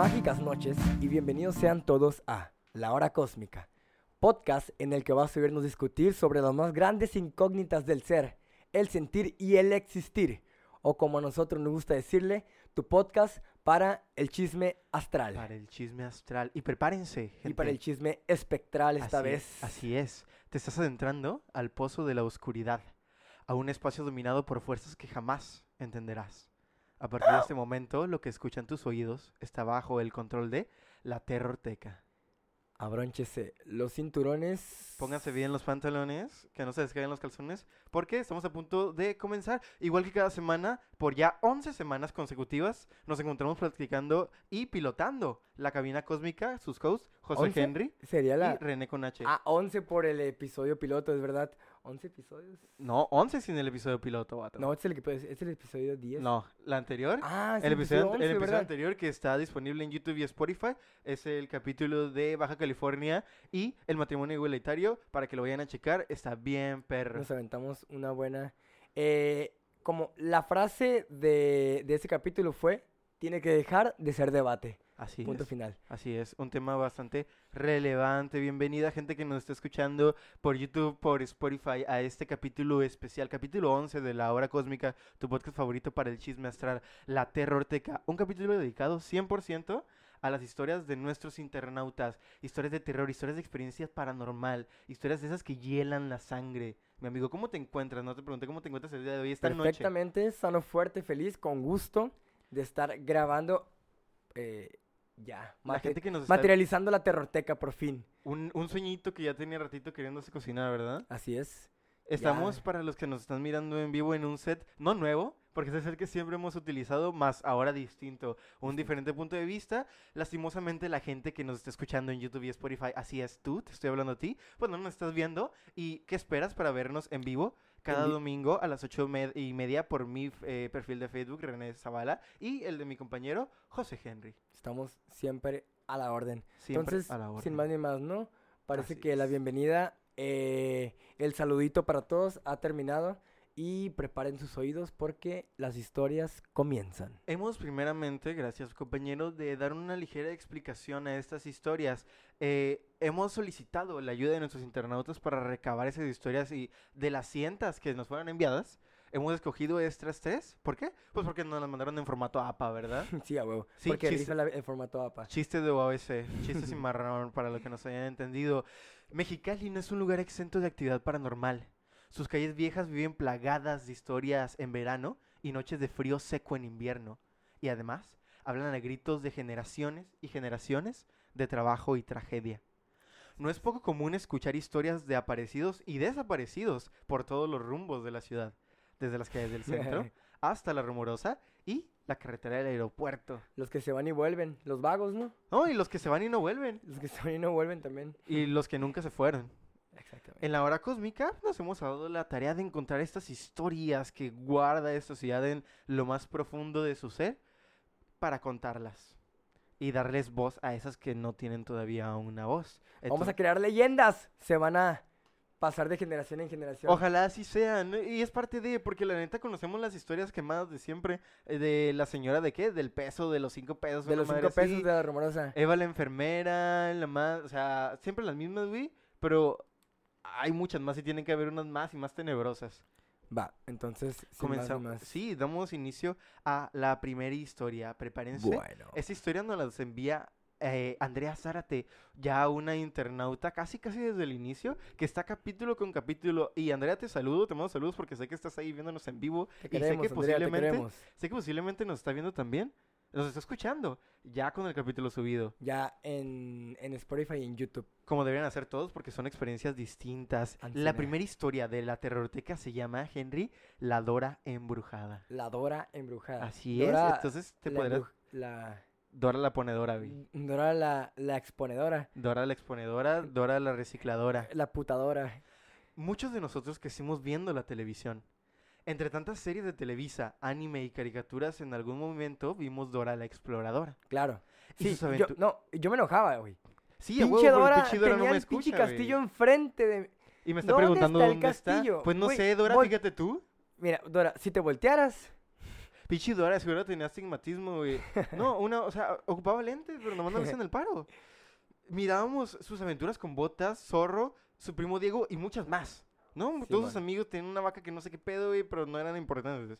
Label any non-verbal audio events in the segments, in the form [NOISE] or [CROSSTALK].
Mágicas noches y bienvenidos sean todos a La Hora Cósmica, podcast en el que vas a vernos discutir sobre las más grandes incógnitas del ser, el sentir y el existir, o como a nosotros nos gusta decirle, tu podcast para el chisme astral Para el chisme astral. Y prepárense, gente. y para el chisme espectral esta Así vez. es, así es. Te estás adentrando al pozo de la oscuridad, a un espacio dominado por fuerzas que jamás entenderás. A partir de este momento, lo que escuchan tus oídos está bajo el control de la terrorteca. Abrónchese los cinturones. Pónganse bien los pantalones, que no se descaigan los calzones, porque estamos a punto de comenzar. Igual que cada semana, por ya 11 semanas consecutivas, nos encontramos practicando y pilotando la cabina cósmica, sus hosts, José. Henry Sería y la... René con H. Ah, 11 por el episodio piloto, es verdad. 11 episodios. No, 11 sin el episodio piloto, vato. No, este es el, episodio- este es el episodio 10. No, la anterior. Ah, es el episodio, ante- 11, el episodio ¿verdad? anterior que está disponible en YouTube y Spotify es el capítulo de Baja California y el matrimonio igualitario para que lo vayan a checar. Está bien, perro. Nos aventamos una buena. eh, como la frase de, de ese capítulo fue: Tiene que dejar de ser debate. Así Punto es. final. Así es, un tema bastante relevante. Bienvenida gente que nos está escuchando por YouTube, por Spotify a este capítulo especial, capítulo 11 de La Hora Cósmica, tu podcast favorito para el chisme astral, La Terrorteca. Un capítulo dedicado 100% a las historias de nuestros internautas, historias de terror, historias de experiencias paranormal, historias de esas que hielan la sangre. Mi amigo, ¿cómo te encuentras? No te pregunté cómo te encuentras el día de hoy, esta noche. Perfectamente, sano, fuerte, feliz, con gusto de estar grabando. eh, ya. La mate- gente que nos está... materializando la terrorteca por fin. Un, un sueñito que ya tenía ratito queriéndose cocinar, ¿verdad? Así es. Estamos Ya. para los que nos están mirando en vivo en un set no nuevo, porque es el set que siempre hemos utilizado, más ahora distinto, un diferente punto de vista. Lastimosamente la gente que nos está escuchando en YouTube y Spotify, así es tú, te estoy hablando a ti, pues no nos estás viendo. ¿Y qué esperas para vernos en vivo? Cada domingo a las ocho me- y media por mi eh, perfil de Facebook, René Zavala, y el de mi compañero, José Henry. Estamos siempre a la orden. Siempre Entonces, a la sin orden. más ni más, ¿no? Parece Así que la es. bienvenida, eh, el saludito para todos ha terminado y preparen sus oídos porque las historias comienzan. Hemos primeramente, gracias compañero, de dar una ligera explicación a estas historias. Eh, hemos solicitado la ayuda de nuestros internautas para recabar esas historias y de las cientas que nos fueron enviadas, hemos escogido estas tres. ¿Por qué? Pues porque nos las mandaron en formato APA, ¿verdad? [LAUGHS] sí, a huevo. Sí, porque chiste. la- el formato APA. Chiste de OABC, chiste sin marrón para los que nos hayan entendido. Mexicali no es un lugar exento de actividad paranormal. Sus calles viejas viven plagadas de historias en verano y noches de frío seco en invierno. Y además, hablan a gritos de generaciones y generaciones de trabajo y tragedia. No es poco común escuchar historias de aparecidos y desaparecidos por todos los rumbos de la ciudad, desde las calles del centro [LAUGHS] hasta la rumorosa y la carretera del aeropuerto. Los que se van y vuelven, los vagos, ¿no? No, y los que se van y no vuelven. Los que se van y no vuelven también. Y los que nunca se fueron. Exactamente. En la hora cósmica nos hemos dado la tarea de encontrar estas historias que guarda esta sociedad en lo más profundo de su ser para contarlas. Y darles voz a esas que no tienen todavía una voz. Vamos a crear leyendas. Se van a pasar de generación en generación. Ojalá así sean. Y es parte de, porque la neta conocemos las historias quemadas de siempre. eh, De la señora de qué? Del peso, de los cinco pesos. de los madre cinco pesos así. de la rumorosa. Eva la enfermera, la más, o sea, siempre las mismas, güey, pero hay muchas más y tienen que haber unas más y más tenebrosas. Va, entonces, más Comenzamos. más. Sí, damos inicio a la primera historia. Prepárense. Bueno. Esta historia nos la envía eh, Andrea Zárate, ya una internauta casi casi desde el inicio, que está capítulo con capítulo. Y Andrea, te saludo, te mando saludos porque sé que estás ahí viéndonos en vivo. Te y sé que Andrea, posiblemente, sé que posiblemente nos está viendo también. Nos está escuchando, ya con el capítulo subido. Ya en, en Spotify y en YouTube. Como deberían hacer todos porque son experiencias distintas. La primera historia de la terrorteca se llama Henry, la Dora embrujada. La Dora embrujada. Así Dora, es, entonces te la podrás... La, Dora la ponedora, vi. Dora la, la exponedora. Dora la exponedora, Dora la recicladora. La putadora. Muchos de nosotros crecimos viendo la televisión. Entre tantas series de Televisa, anime y caricaturas, en algún momento vimos Dora la exploradora. Claro. Y Sí, sus yo, no, yo me enojaba, güey. Sí, huevo, pinche el Dora pinche Dora tenía no me el pinche escucha, castillo güey. enfrente de... Y me está ¿Dónde preguntando está dónde está. Pues no Güey, sé, Dora, fíjate tú. Mira, Dora, si te voltearas... [LAUGHS] Pichi Dora seguro tenía astigmatismo, güey. No, una, o sea, ocupaba lentes, pero nomás no hacían el paro. Mirábamos sus aventuras con Botas, Zorro, su primo Diego y muchas más. ¿No? Sí, Todos sus amigos tenían una vaca que no sé qué pedo, güey, pero no eran importantes.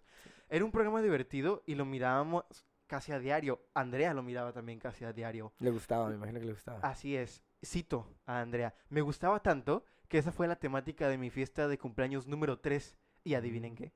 Era un programa divertido y lo mirábamos casi a diario. Andrea lo miraba también casi a diario. Le gustaba, me imagino que le gustaba. Así es. Cito a Andrea. Me gustaba tanto que esa fue la temática de mi fiesta de cumpleaños número 3. Y adivinen Mm. qué.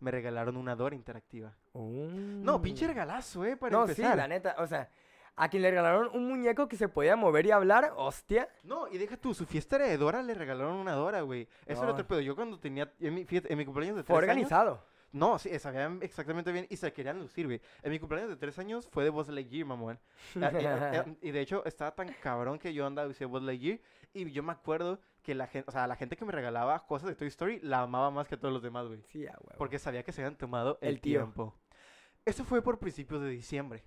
Me regalaron una Dora interactiva. Mm. No, pinche regalazo, ¿eh? Para No, empezar. sí, la neta, o sea, a quien le regalaron un muñeco que se podía mover y hablar, hostia. No, y deja tú, su fiesta era de Dora, le regalaron una Dora, güey. Eso era No. otro pedo. Yo cuando tenía, en mi, fíjate, en mi cumpleaños de Fue tres años- organizado. No, sí, sabían exactamente bien y se querían lucir, güey. En mi cumpleaños de tres años fue de Buzz Lightyear, mamón. [LAUGHS] Ah, y, eh, y de hecho, estaba tan cabrón que yo andaba y decía Buzz Lightyear. Y yo me acuerdo que la gente, o sea, la gente que me regalaba cosas de Toy Story la amaba más que a todos los demás, güey. Sí, huevo. Porque sabía que se habían tomado el, tiempo. Eso fue por principios de diciembre.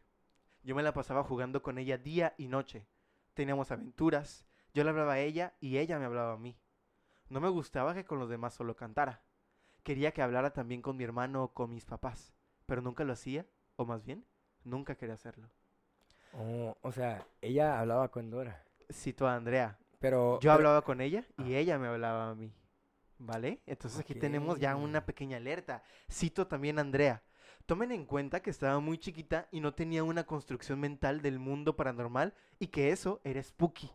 Yo me la pasaba jugando con ella día y noche. Teníamos aventuras. Yo le hablaba a ella y ella me hablaba a mí. No me gustaba que con los demás solo cantara. Quería que hablara también con mi hermano o con mis papás. Pero nunca lo hacía, o más bien, nunca quería hacerlo. Oh, o sea, ella hablaba con Dora. Cito a Andrea. Pero. Yo pero- hablaba con ella y Ah. ella me hablaba a mí. ¿Vale? Entonces aquí tenemos ya una pequeña alerta. Cito también a Andrea. Tomen en cuenta que estaba muy chiquita y no tenía una construcción mental del mundo paranormal y que eso era spooky.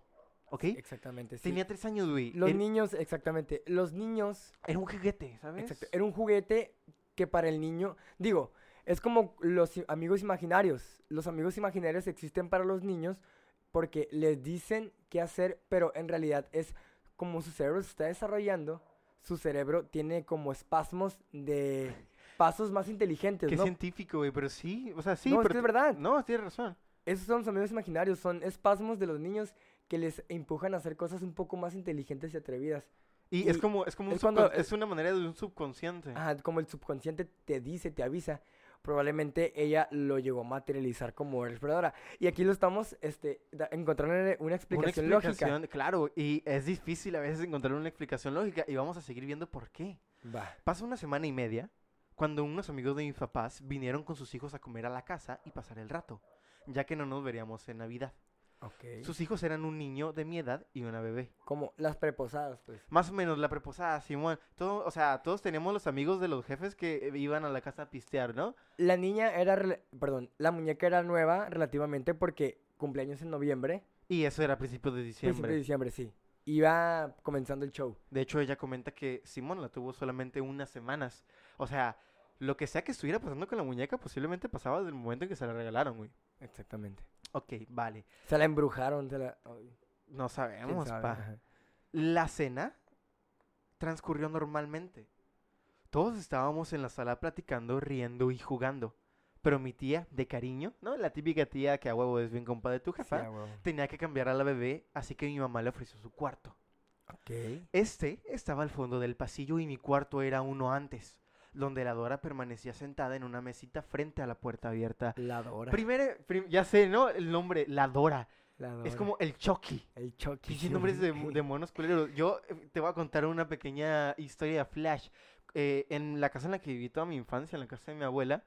¿Ok? Exactamente, sí. Tenía tres años, güey. Los Era, niños, exactamente. Los niños. era un juguete, ¿sabes? Exacto. Era un juguete que para el niño. Digo, es como los amigos imaginarios. Los amigos imaginarios existen para los niños porque les dicen qué hacer, pero en realidad es como su cerebro se está desarrollando. Su cerebro tiene como espasmos de pasos más inteligentes, Qué ¿no? científico, güey, pero sí, o sea, sí, No, es pero que es verdad. No, tienes razón. Esos son los amigos imaginarios, son espasmos de los niños que les empujan a hacer cosas un poco más inteligentes y atrevidas. Y, es como, es como un es cuando- es una manera de un subconsciente. Ajá, como el subconsciente te dice, te avisa. Probablemente ella lo llegó a materializar como exploradora. Y aquí lo estamos este, encontrando una Una explicación, lógica. explicación, claro, y es difícil a veces encontrar una explicación lógica y vamos a seguir viendo por qué. Va. Pasa una semana y media cuando unos amigos de mis papás vinieron con sus hijos a comer a la casa y pasar el rato, ya que no nos veríamos en Navidad. Ok. Sus hijos eran un niño de mi edad y una bebé. Como las preposadas, pues. Más o menos la preposada, Simón. Todo, o sea, todos teníamos los amigos de los jefes que eh, iban a la casa a pistear, ¿no? La niña era, perdón, la muñeca era nueva relativamente porque cumpleaños en noviembre. Y eso era a principios de Principio diciembre. de diciembre, sí. Iba comenzando el show. De hecho, ella comenta que Simón la tuvo solamente unas semanas. O sea, lo que sea que estuviera pasando con la muñeca posiblemente pasaba desde el momento en que se la regalaron, güey. Exactamente. Ok, vale. Se la embrujaron, se la... No sabemos, sabe, pa. ajá. La cena transcurrió normalmente. Todos estábamos en la sala platicando, riendo y jugando. Pero mi tía, de cariño, ¿no? La típica tía que a huevo es bien compa de tu jefa, tenía que cambiar a la bebé, así que mi mamá le ofreció su cuarto. Ok. Este estaba al fondo del pasillo y mi cuarto era uno antes, donde la Dora permanecía sentada en una mesita frente a la puerta abierta. La Dora. Primero, prim- ya sé, ¿no? El nombre, la Dora. La Es como el Chucky. El Chucky. Pinches nombres de, [LAUGHS] de monos culeros. Yo eh, te voy a contar una pequeña historia de Flash. Eh, en la casa en la que viví toda mi infancia, en la casa de mi abuela,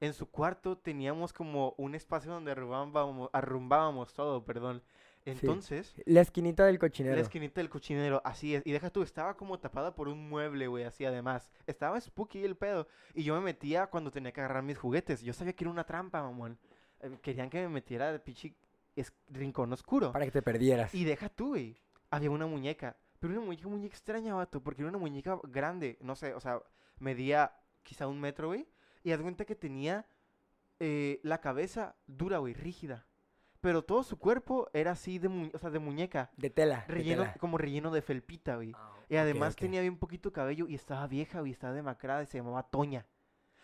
en su cuarto teníamos como un espacio donde arrumbábamos, arrumbábamos todo, perdón. Entonces, La esquinita del cochinero. la esquinita del cochinero, así es. Y deja tú, estaba como tapada por un mueble, güey, así además. Estaba spooky el pedo. Y yo me metía cuando tenía que agarrar mis juguetes. Yo sabía que era una trampa, mamón. Eh, Querían que me metiera de pinche es- rincón oscuro. Para que te perdieras. Y deja tú, güey. Había una muñeca. Pero una muñeca muy extraña, vato. Porque era una muñeca grande. No sé, o sea, medía quizá un metro, güey. Y haz cuenta que tenía eh, la cabeza dura, güey, rígida. Pero todo su cuerpo era así de, mu- o sea, de muñeca. De tela. de Relleno, tela. como relleno de felpita, güey. Ah, Y además tenía bien poquito cabello y estaba vieja, güey. Estaba demacrada y se llamaba Toña.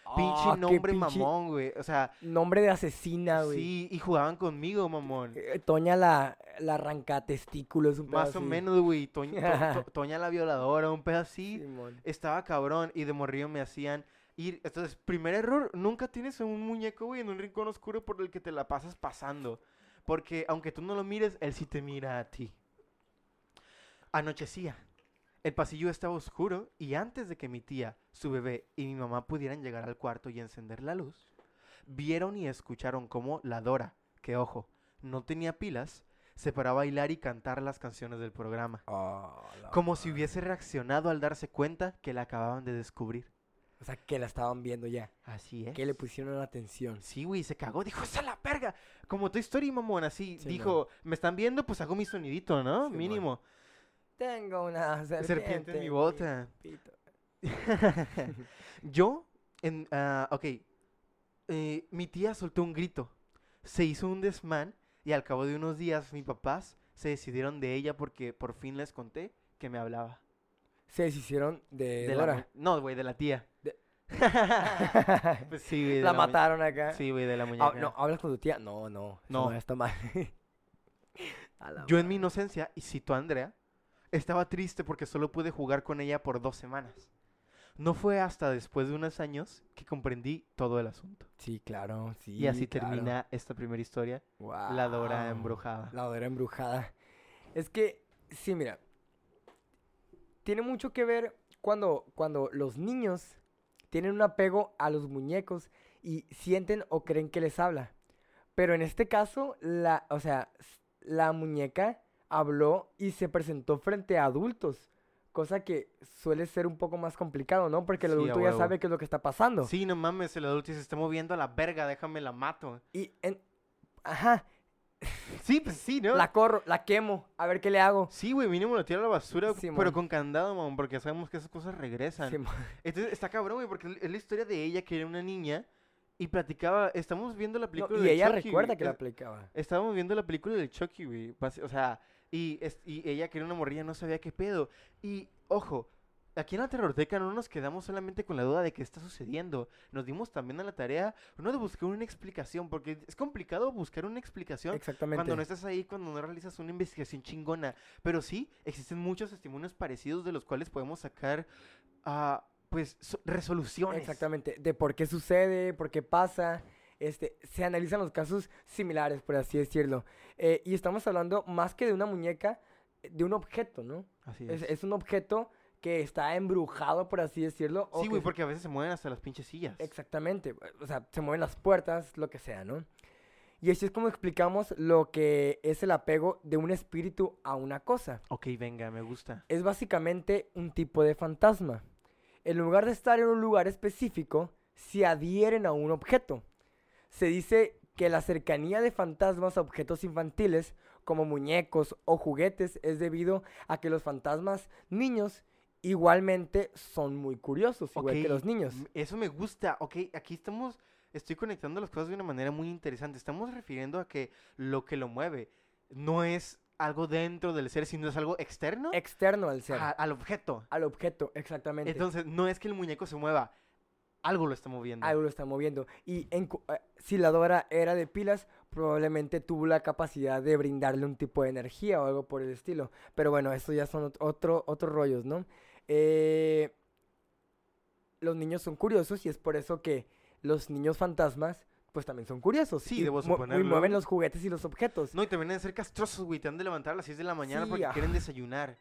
Ah, Pinche nombre pinche mamón, güey. O sea, Nombre de asesina, güey. sí, y jugaban conmigo, mamón. Eh, Toña la, la arranca testículos, un pedo Más o menos, güey. Toña, [LAUGHS] to- to- Toña la violadora, un pedo así. Simón. Estaba cabrón y de morrillo me hacían ir. Entonces, primer error, nunca tienes un muñeco, güey, en un rincón oscuro por el que te la pasas pasando. Porque aunque tú no lo mires, él sí te mira a ti. Anochecía. El pasillo estaba oscuro y antes de que mi tía, su bebé y mi mamá pudieran llegar al cuarto y encender la luz, vieron y escucharon cómo la Dora, que ojo, no tenía pilas, se paró a bailar y cantar las canciones del programa. Oh, la Como si hubiese reaccionado al darse cuenta que la acababan de descubrir. O sea, que la estaban viendo ya. Así es. Que le pusieron atención. Sí, güey, se cagó. Dijo, ¡esa la verga! Como Toy Story, mamón, así. Sí, dijo, ¿me están viendo? Pues hago mi sonidito, ¿no? Sí, Mínimo. Tengo una serpiente, Serpiente en mi bota. [LAUGHS] Yo, en, ah, ok, eh, mi tía soltó un grito, se hizo un desmán y al cabo de unos días mis papás se decidieron de ella porque por fin les conté que me hablaba. Se deshicieron de, De la Dora. no, güey, de la tía. De- [LAUGHS] Pues sí, güey. la mataron acá. Sí, güey, de la Ah, muñeca. no, ¿hablas con tu tía? No, no. No. No, está mal. [LAUGHS] Yo en mi inocencia, y cito a Andrea, estaba triste porque solo pude jugar con ella por dos semanas. No fue hasta después de unos años que comprendí todo el asunto. Sí, claro, sí. y así claro. termina esta primera historia, La Dora embrujada. La Dora embrujada. Es que, sí, mira. Tiene mucho que ver cuando, cuando los niños tienen un apego a los muñecos y sienten o creen que les habla. Pero en este caso, la, o sea, la muñeca habló y se presentó frente a adultos. Cosa que suele ser un poco más complicado, ¿no? Porque el Sí, adulto ya sabe qué es lo que está pasando. Sí, no mames, el adulto se está moviendo a la verga, déjame la mato. Y en... Ajá, Sí, pues sí, ¿no? la corro, la quemo, a ver qué le hago. Sí, güey, mínimo lo tiro a la basura, pero con candado, mamón, porque sabemos que esas cosas regresan. Sí, Entonces está cabrón, güey, porque es la historia de ella que era una niña y platicaba, estamos viendo la No, película y de ella Chucky, recuerda güey, que la aplicaba. Estábamos viendo la película de Chucky, güey. O sea, y, y ella que era una morrilla no sabía qué pedo. Y, ojo, aquí en la Terrorteca no nos quedamos solamente con la duda de qué está sucediendo. Nos dimos también a la tarea, no de buscar una explicación, porque es complicado buscar una explicación Exactamente. cuando no estás ahí, cuando no realizas una investigación chingona. Pero sí, existen muchos testimonios parecidos de los cuales podemos sacar, ah, pues, so- resoluciones. Exactamente. De por qué sucede, por qué pasa. Este, se analizan los casos similares, por así decirlo. Eh, y estamos hablando más que de una muñeca, de un objeto, ¿no? Así Es, es. es un objeto que está embrujado, por así decirlo. Sí, güey, porque a veces se mueven hasta las pinches sillas. Exactamente. O sea, se mueven las puertas, lo que sea, ¿no? Y así es como explicamos lo que es el apego de un espíritu a una cosa. Ok, venga, me gusta. es básicamente un tipo de fantasma. En lugar de estar en un lugar específico, se adhieren a un objeto. Se dice que la cercanía de fantasmas a objetos infantiles, como muñecos o juguetes, es debido a que los fantasmas niños igualmente son muy curiosos, igual que los niños. Eso me gusta. Ok, aquí estamos. Estoy conectando las cosas de una manera muy interesante. Estamos refiriendo a que lo que lo mueve no es algo dentro del ser, sino es algo externo Externo al ser, a- al objeto. al objeto, exactamente. Entonces, no es que el muñeco se mueva, algo lo está moviendo. algo lo está moviendo. Y en eh, si la Dora era de pilas, probablemente tuvo la capacidad de brindarle un tipo de energía o algo por el estilo. Pero bueno, eso ya son ot- otro, otros rollos, ¿no? Eh, los niños son curiosos y es por eso que los niños fantasmas, pues también son curiosos. Sí, y debo y mueven los juguetes y los objetos. No, y también deben ser castrosos, güey. Te han de levantar a las 6 de la mañana Sí, porque ah. quieren desayunar.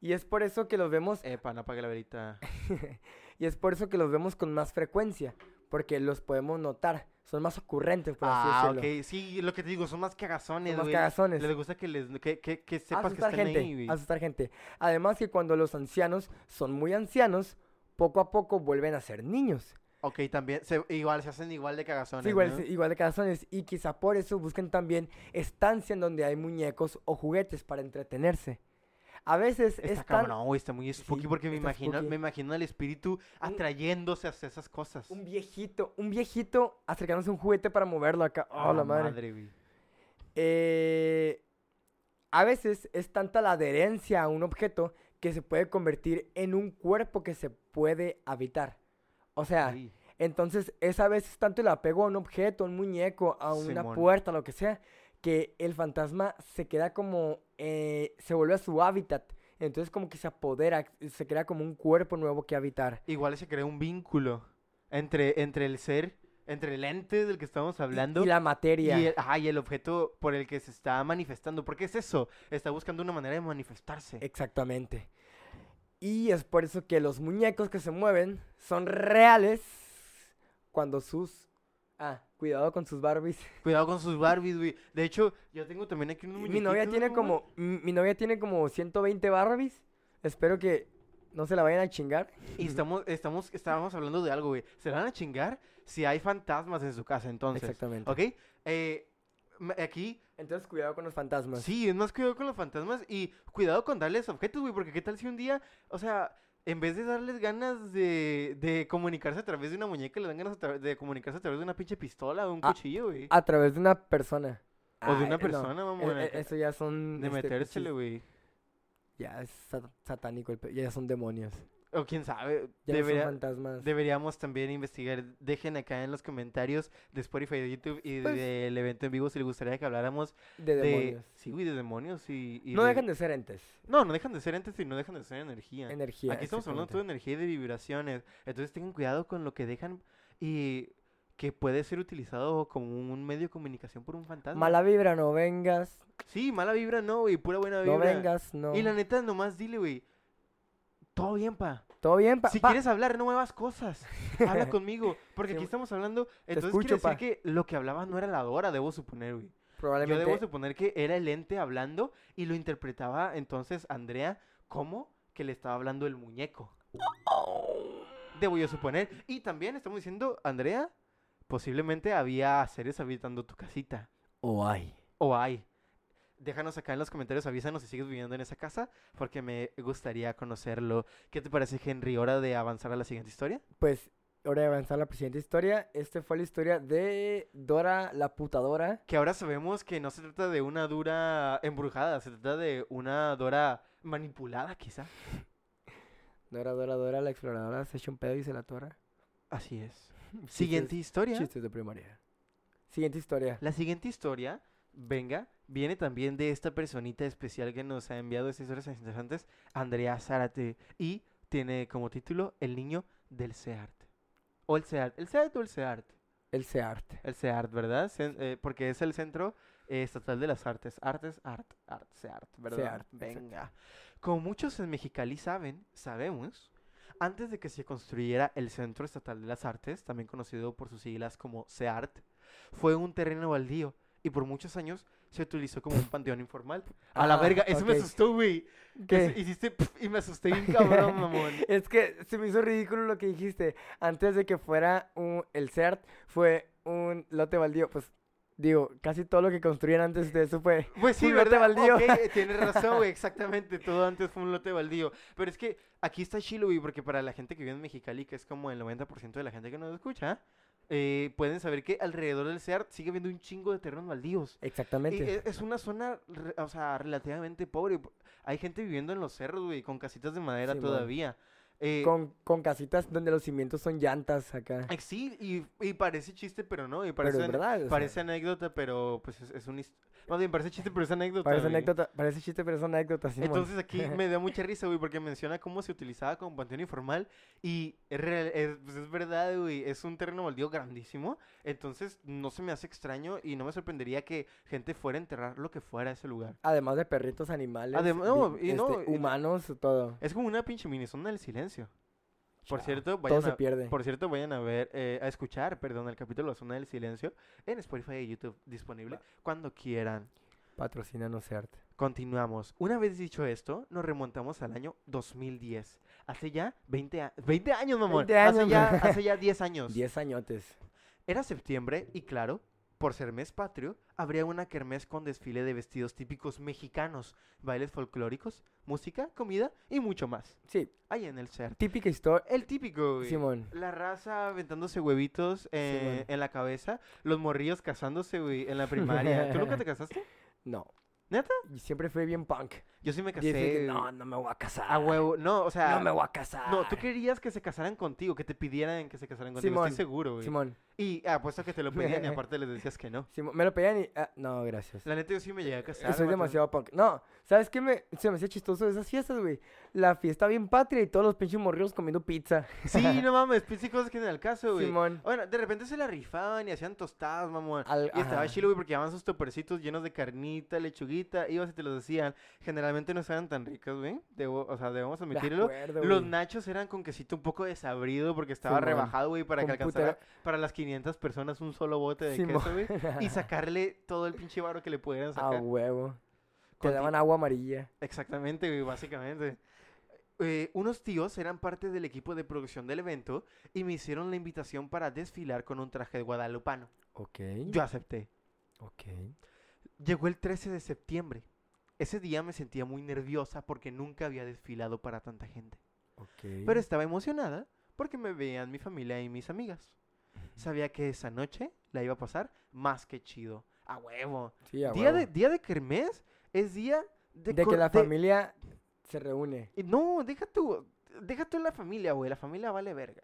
Y es por eso que los vemos Epa, no apague la velita. [LAUGHS] y es por eso que los vemos con más frecuencia, porque los podemos notar, son más ocurrentes, por así Ah, decirlo. ok. Sí, lo que te digo, son más cagazones, Son más güey. cagazones. Les gusta que les que, que, que sepas que están gente, ahí, güey. asustar gente. Además que cuando los ancianos son muy ancianos, poco a poco vuelven a ser niños. Ok, también, se, igual, se hacen igual de cagazones, Sí, igual, igual de cagazones. Y quizá por eso buscan también estancia en donde hay muñecos o juguetes para entretenerse. A veces Está es tan... cabrón, güey, está muy spooky Sí, porque me imagino, spooky. me imagino al espíritu atrayéndose hacia esas cosas. Un viejito, un viejito acercándose a un juguete para moverlo acá. ¡Oh, la madre! Eh, a veces es tanta la adherencia a un objeto que se puede convertir en un cuerpo que se puede habitar. O sea, Sí. entonces es a veces tanto el apego a un objeto, a un muñeco, a una Simón. puerta, lo que sea, que el fantasma se queda como, eh, se vuelve a su hábitat. Entonces como que se apodera, se crea como un cuerpo nuevo que habitar. Igual se crea un vínculo entre, entre el ser, entre el ente del que estamos hablando Y la materia. y el, ajá, y el objeto por el que se está manifestando. Porque es eso, está buscando una manera de manifestarse. Exactamente. Y es por eso que los muñecos que se mueven son reales cuando sus Ah, cuidado con sus Barbies. [LAUGHS] Cuidado con sus Barbies, güey. De hecho, yo tengo también aquí unos Mi novia tiene como mi novia tiene como 120 Barbies. Espero que no se la vayan a chingar. Y estamos, estamos, estábamos hablando de algo, güey. Se la van a chingar si hay fantasmas en su casa, entonces. Exactamente. ¿Ok? Eh, aquí, Entonces, cuidado con los fantasmas. sí, es más cuidado con los fantasmas y cuidado con darles objetos, güey. Porque qué tal si un día, o sea, en vez de darles ganas de, de comunicarse a través de una muñeca, le dan ganas de comunicarse a través de una pinche pistola o un Ah, cuchillo, güey. A través de una persona. O de Ay, una no, persona, mamón, eh, eh. Eso ya son. de este, metérsele, güey. Ya es sat- satánico, el pe- ya son demonios. O quién sabe. Ya debería- son fantasmas. Deberíamos también investigar. Dejen acá en los comentarios de Spotify, de YouTube y Pues- del evento en vivo si les gustaría que habláramos de de. demonios. Sí, güey, de demonios y. y No de- dejan de ser entes. No, no dejan de ser entes y no dejan de ser energía. Energía. Aquí estamos hablando todo de energía y de vibraciones. Entonces tengan cuidado con lo que dejan y que puede ser utilizado como un medio de comunicación por un fantasma. Mala vibra, no vengas. Sí, mala vibra no, güey, pura buena vibra. No vengas, no. Y la neta, nomás dile, güey. Todo bien, pa. ¿Todo bien, pa? Si pa? quieres hablar, no muevas cosas. Habla [LAUGHS] conmigo. Porque Sí, aquí estamos hablando. Entonces escucho, quiere decir pa. que lo que hablaba no era la Dora, debo suponer, güey. Yo Probablemente. debo suponer que era el ente hablando y lo interpretaba entonces Andrea como que le estaba hablando el muñeco. Debo yo suponer. Y también estamos diciendo, Andrea, posiblemente había seres habitando tu casita. O hay. O hay. Déjanos acá en los comentarios, avísanos si sigues viviendo en esa casa, porque me gustaría conocerlo. ¿Qué te parece, Henry? ¿Hora de avanzar a la siguiente historia? Pues, hora de avanzar a la siguiente historia. Esta fue la historia de Dora la putadora. Que ahora sabemos que no se trata de una Dora embrujada, se trata de una Dora manipulada, quizá. [LAUGHS] Dora, Dora, Dora, la exploradora se echa un pedo y se la tora. Así es. Siguiente historia. Chistes de primaria. Siguiente historia. La siguiente historia, venga, viene también de esta personita especial que nos ha enviado estas historias interesantes, Andrea Zárate, y tiene como título El niño del SEART. O el SEART, el SEART o el SEART. El Seart. El SEART, ¿verdad? Eh, porque es el Centro eh, Estatal de las Artes. Artes, Art, Art, SEART, ¿verdad? SEART. Venga. Como muchos en Mexicali saben, sabemos, antes de que se construyera el Centro Estatal de las Artes, también conocido por sus siglas como SEART, fue un terreno baldío y por muchos años se utilizó como un panteón informal. A la Ah, verga, eso me ok. asustó, güey. ¿Qué? Eso- Hiciste y me asusté bien cabrón, [LAUGHS] mamón. Es que se me hizo ridículo lo que dijiste. Antes de que fuera un, el CERT, fue un lote baldío. Pues digo, casi todo lo que construían antes de eso fue. Pues sí, Un lote ¿verdad? baldío. Ok, [LAUGHS] tienes razón, güey, exactamente. Todo antes fue un lote baldío. Pero es que aquí está chilo, güey, porque para la gente que vive en Mexicali, que es como el 90% de la gente que nos escucha, eh, pueden saber que alrededor del CEART sigue habiendo un chingo de terrenos baldíos. Y Exactamente. e- es una zona, o sea, relativamente pobre. Hay gente viviendo en los cerros, güey, con casitas de madera todavía. Eh, con, con casitas donde los cimientos son llantas acá. eh, sí, y, y parece chiste, pero no. Y Pero parece, es verdad. o sea, parece anécdota, pero pues es, es un... Más bien, parece chiste, pero es anécdota. parece güey. anécdota, parece chiste, pero es anécdota. Simón. Entonces aquí [LAUGHS] me da mucha risa, güey, porque menciona cómo se utilizaba como panteón informal y es, real- es, pues, es verdad, güey, es un terreno baldío grandísimo, entonces no se me hace extraño y no me sorprendería que gente fuera a enterrar lo que fuera a ese lugar. Además de perritos, animales, Adem- no, vi- y no, este, humanos, todo. Es como una pinche mini zona del silencio. Por cierto, todo vayan se a, pierde. por cierto, vayan a ver, eh, a escuchar, perdón, el capítulo La Zona del Silencio en Spotify y YouTube disponible cuando quieran. Patrocínanos CERT. Continuamos. Una vez dicho esto, nos remontamos al año 2010. Hace ya 20, a- 20 años, mamón. 20 Hace años, ya, mamón. hace ya 10 años. [LAUGHS] Diez añotes. Era septiembre y claro, por ser mes patrio, habría una kermés con desfile de vestidos típicos mexicanos, bailes folclóricos, música, comida y mucho más. Sí, Ahí en el CERT. típica historia. El típico, güey. Simón. La raza aventándose huevitos eh, en la cabeza, los morrillos casándose, güey, en la primaria. ¿Tú nunca te [LAUGHS] casaste? No. ¿Neta? Y siempre fue bien punk. Yo sí me casé. no, no me voy a casar. A huevo. No, o sea. No me voy a casar. No, tú querías que se casaran contigo, que te pidieran que se casaran contigo. Simón, Estoy seguro, güey. Simón, Y apuesto que te lo [LAUGHS] pedían y aparte les decías que no. Simón, me lo pedían y... ah, no, gracias. La neta, yo sí me llegué a casar. Soy demasiado punk. No, ¿sabes qué me, se me hacía chistoso de esas fiestas, güey? La fiesta bien patria y todos los pinches morrillos comiendo pizza. Sí, [LAUGHS] no mames, pinche cosas que en el caso, güey. Simón. Bueno, de repente se la rifaban y hacían tostadas, mamón. Al- Y estaba ajá. chilo, güey, porque llevaban sus topercitos llenos de carnita, abuelita, ibas y te los decían. Generalmente no estaban tan ricos, güey. Debo, o sea, debemos De admitirlo. acuerdo, Los nachos eran con quesito un poco desabrido porque estaba Simón. rebajado, güey, para que alcanzara para las 500 personas un solo bote de Simón. queso, güey. Y [LAUGHS] sacarle todo el pinche varo que le pudieran A sacar. huevo. Te daban agua amarilla. Exactamente, güey, básicamente. Eh, unos tíos eran parte del equipo de producción del evento y me hicieron la invitación para desfilar con un traje de guadalupano. Ok. Yo acepté. Ok. Llegó el 13 de septiembre. Ese día me sentía muy nerviosa porque nunca había desfilado para tanta gente. Pero estaba emocionada porque me veían mi familia y mis amigas. Sabía que esa noche la iba a pasar más que chido. A huevo. Sí, a Día huevo. de, día de Kermés es día de... De que la de- familia se reúne. No, deja tú, deja tú la familia, güey. La familia vale verga.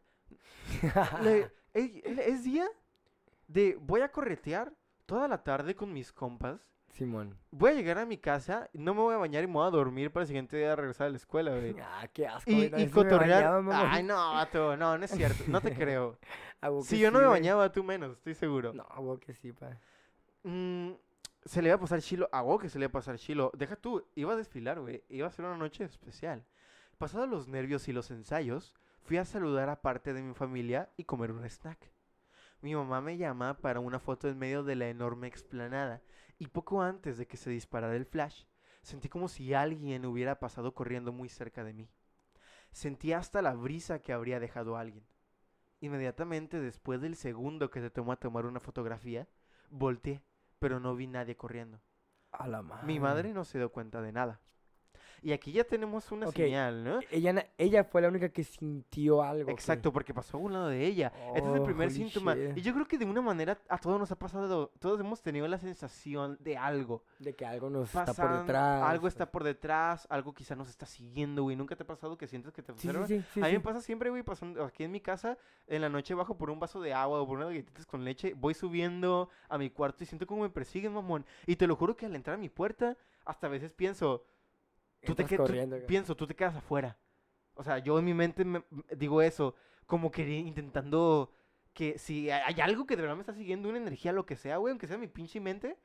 [LAUGHS] Es, es día de voy a corretear toda la tarde con mis compas. Simón. Voy a llegar a mi casa, no me voy a bañar y me voy a dormir para el siguiente día regresar a la escuela, güey. [LAUGHS] Ah, qué asco. Y, no, y me cotorrear. bañaba. Ay, no, vato, no, no es cierto. No te [LAUGHS] creo. Si yo no sí, me güey. bañaba, tú menos, estoy seguro. No, a que sí, pa. Mm, se le iba a pasar chilo. A vos que se le iba a pasar chilo. Deja tú, iba a desfilar, güey. Iba a ser una noche especial. Pasados los nervios y los ensayos, fui a saludar a parte de mi familia y comer un snack. Mi mamá me llama para una foto en medio de la enorme explanada. Y poco antes de que se disparara el flash, sentí como si alguien hubiera pasado corriendo muy cerca de mí. Sentí hasta la brisa que habría dejado alguien. Inmediatamente después del segundo que te tomó a tomar una fotografía, volteé, pero no vi nadie corriendo. A la madre. Mi madre no se dio cuenta de nada. Y aquí ya tenemos una Ok, señal, ¿no? Ella, na- ella fue la única que sintió algo. Exacto, porque pasó a un lado de ella. este es el Oh, primer síntoma. shit. Y yo creo que de una manera a todos nos ha pasado, todos hemos tenido la sensación de algo. De que algo nos está por detrás. Algo está por detrás, algo quizá nos está siguiendo, güey. ¿Nunca te ha pasado que sientes que te Sí, sí, sí. sí, a mí me pasa siempre, güey, pasando aquí en mi casa, en la noche bajo por un vaso de agua o por unas galletitas con leche, voy subiendo a mi cuarto y siento como me persiguen, mamón. Y te lo juro que al entrar a mi puerta, hasta a veces pienso, tú te Entras que- tú- corriendo, güey. pienso, tú te quedas afuera. O sea, yo en mi mente me- digo eso, como que intentando que si hay algo que de verdad me está siguiendo, una energía, lo que sea, güey, aunque sea mi pinche mente,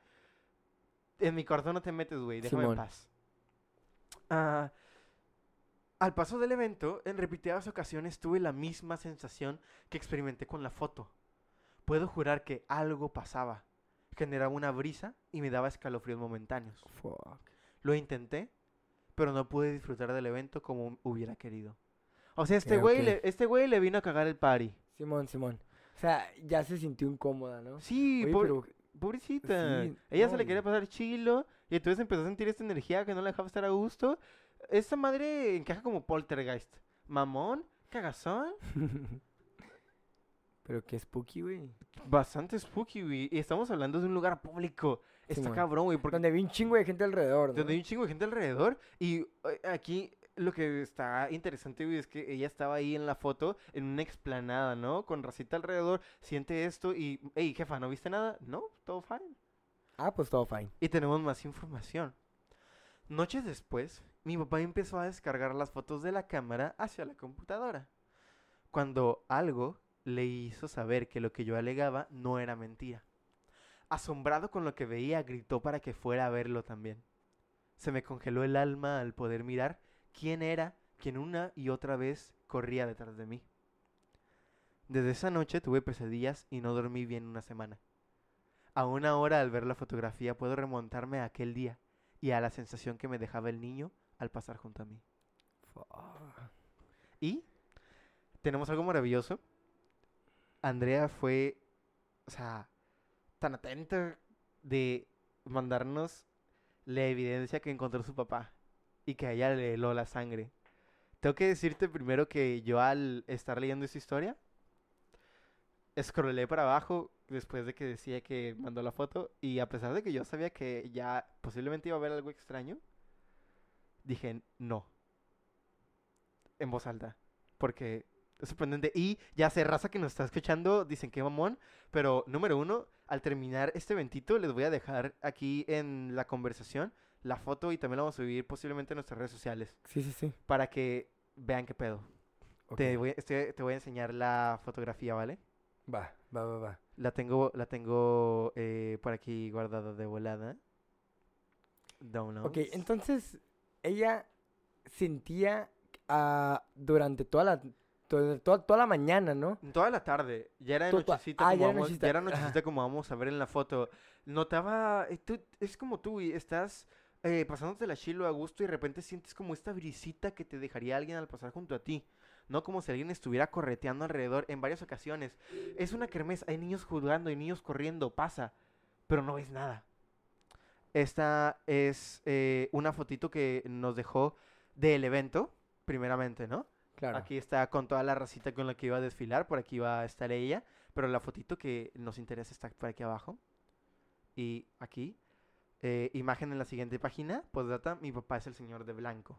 en mi corazón no te metes, güey, déjame en Simón. paz. Ah, al paso del evento, en repetidas ocasiones tuve la misma sensación que experimenté con la foto. Puedo jurar que algo pasaba. Generaba una brisa y me daba escalofríos momentáneos. Fuck. Lo intenté, pero no pude disfrutar del evento como hubiera querido. O sea, este güey ok. le, este güey le vino a cagar el party. Simón, Simón. O sea, ya se sintió incómoda, ¿no? Sí, Oye, pobre- pero pobrecita. sí, Ella se no, le quería pasar chilo y entonces empezó a sentir esta energía que no le dejaba estar a gusto. Esta madre encaja como poltergeist. Mamón, cagazón, [LAUGHS] pero qué spooky, güey. bastante spooky, güey. Y estamos hablando de un lugar público. Está cabrón, güey, porque Donde vi un chingo de gente alrededor, ¿no? donde hay un chingo de gente alrededor. Y eh, aquí lo que está interesante, güey, es que ella estaba ahí en la foto, en una explanada, ¿no? Con racita alrededor, siente esto y, hey, jefa, ¿no viste nada? No, todo fine. Ah, pues todo fine. Y tenemos más información. Noches después, mi papá empezó a descargar las fotos de la cámara hacia la computadora. Cuando algo le hizo saber que lo que yo alegaba no era mentira. Asombrado con lo que veía, gritó para que fuera a verlo también. Se me congeló el alma al poder mirar quién era quien una y otra vez corría detrás de mí. Desde esa noche tuve pesadillas y no dormí bien una semana. Aún ahora al ver la fotografía puedo remontarme a aquel día y a la sensación que me dejaba el niño al pasar junto a mí. Y tenemos algo maravilloso. Andrea fue, o sea, tan atenta de mandarnos la evidencia que encontró su papá y que a ella le heló la sangre. Tengo que decirte primero que yo al estar leyendo esa historia, escrolé para abajo después de que decía que mandó la foto y a pesar de que yo sabía que ya posiblemente iba a haber algo extraño, dije no. En voz alta. Porque es sorprendente. Y ya sé, raza que nos está escuchando, dicen que mamón. Pero número uno, al terminar este eventito, les voy a dejar aquí en la conversación la foto y también la vamos a subir posiblemente en nuestras redes sociales. Sí, sí, sí. Para que vean qué pedo. Te, voy, a- este- te voy a enseñar la fotografía, ¿vale? Va, va, va, va. La tengo, la tengo eh, por aquí guardada de volada. Know. Ok, entonces ella sentía ah, durante toda la, toda, toda la mañana, ¿no? Toda la tarde, ya era de nochecita, ah, como ya vamos, nochecita, ya era ajá. nochecita como vamos a ver en la foto. Notaba, eh, tú- es como tú, güey, estás eh, pasándote la chilo a gusto y de repente sientes como esta brisita que te dejaría alguien al pasar junto a ti. No como si alguien estuviera correteando alrededor en varias ocasiones. Es una kermés, hay niños jugando, hay niños corriendo, pasa, pero no ves nada. Esta es eh, una fotito que nos dejó del evento, primeramente, ¿no? Claro. Aquí está con toda la racita con la que iba a desfilar, por aquí va a estar ella, pero la fotito que nos interesa está por aquí abajo. Y aquí, eh, imagen en la siguiente página, postdata, mi papá es el señor de blanco.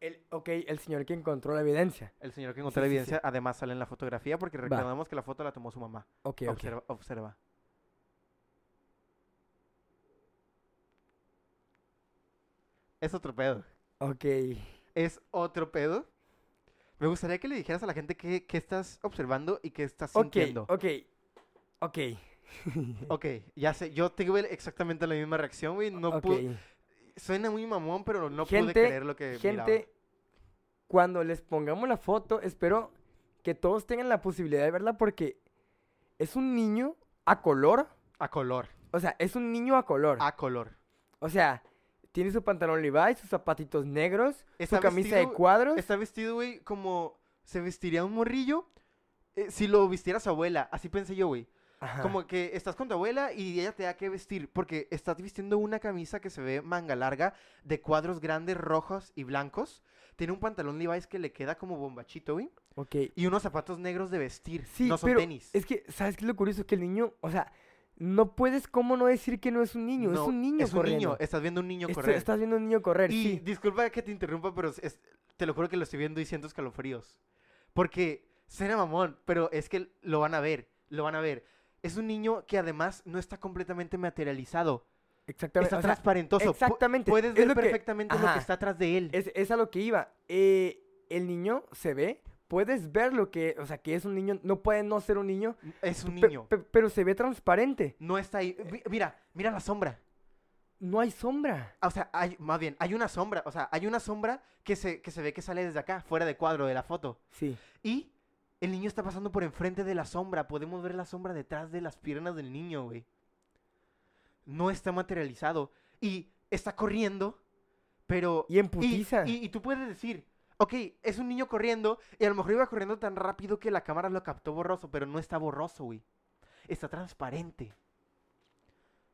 El, ok, el señor que encontró la evidencia. El señor que encontró Sí, la sí, sí. evidencia, además sale en la fotografía, porque recordamos que la foto la tomó su mamá. Ok, ok. Observa, observa. Es otro pedo. Ok. Es otro pedo. Me gustaría que le dijeras a la gente qué, qué estás observando y qué estás Ok, sintiendo. ok. Ok. [LAUGHS] Ok, ya sé, yo tengo exactamente la misma reacción, güey. No ok. pude- Suena muy mamón, pero no pude creer lo que Gente, miraba. cuando les pongamos la foto, espero que todos tengan la posibilidad de verla porque es un niño a color. A color, O sea, es un niño a color. a color. O sea, tiene su pantalón Levi's, sus zapatitos negros, su camisa de cuadros. Está vestido, güey, como se vestiría un morrillo eh, si lo vistiera su abuela. Así pensé yo, güey. Como que estás con tu abuela y ella te da que vestir. Porque estás vistiendo una camisa que se ve manga larga, de cuadros grandes, rojos y blancos. Tiene un pantalón Levi's que le queda como bombachito, güey. Ok. Y unos zapatos negros de vestir. Sí, no son pero tenis. es que, ¿sabes qué es lo curioso? Que el niño, o sea, no puedes cómo no decir que no es un niño. es No, un niño Es un corriendo. niño. Estás viendo un niño Esto- correr. Estás viendo un niño correr, Y sí. disculpa que te interrumpa, pero es- te lo juro que lo estoy viendo y siento escalofríos. Porque suena mamón, pero es que lo van a ver, lo van a ver. Es un niño que además no está completamente materializado. Exactamente. Está o sea, transparentoso. Exactamente. Puedes es ver lo que- perfectamente lo ajá. que está atrás de él. Es, es a lo que iba. Eh, el niño se ve, puedes ver lo que, o sea, que es un niño, no puede no ser un niño, Es un niño. pe- pero se ve transparente. No está ahí. Mi- Mira, mira la sombra. No hay sombra. O sea, hay, más bien, hay una sombra. O sea, hay una sombra que se, que se ve que sale desde acá, fuera de cuadro de la foto. Sí. Y el niño está pasando por enfrente de la sombra. Podemos ver la sombra detrás de las piernas del niño, güey. No está materializado. Y está corriendo, pero... Y en putiza. Y, y tú puedes decir, ok, es un niño corriendo y a lo mejor iba corriendo tan rápido que la cámara lo captó borroso, pero no está borroso, güey. Está transparente.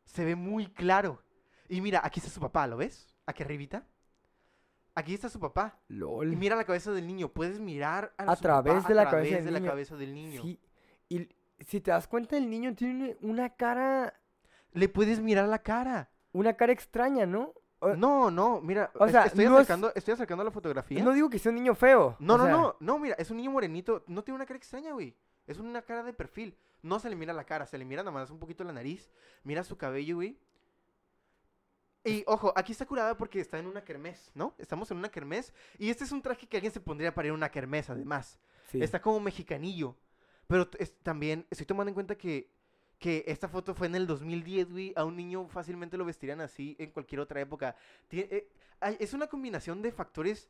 Se ve muy claro. Y mira, aquí está su papá, ¿lo ves? Aquí arribita. Aquí está su papá. LOL. Y mira la cabeza del niño. Puedes mirar A su papá través de a la cabeza través del de la niño. cabeza del niño. Sí. Y si te das cuenta, el niño tiene una cara, Le puedes mirar la cara. una cara extraña, ¿no? O- No, no, mira. o sea, estoy, no es- acercando, estoy acercando la fotografía. No digo que sea un niño feo. No, no, sea, no, no, mira, es un niño morenito, no tiene una cara extraña, güey. Es una cara de perfil. No se le mira la cara, se le mira nada más un poquito la nariz. Mira su cabello, güey. Y ojo, aquí está curada porque está en una kermés, ¿no? Estamos en una kermés. Y este es un traje que alguien se pondría para ir a una kermés, además. sí. Está como mexicanillo. Pero es- también estoy tomando en cuenta que, que esta foto fue en el 2010, güey. A un niño fácilmente lo vestirían así en cualquier otra época. Eh, es una combinación de factores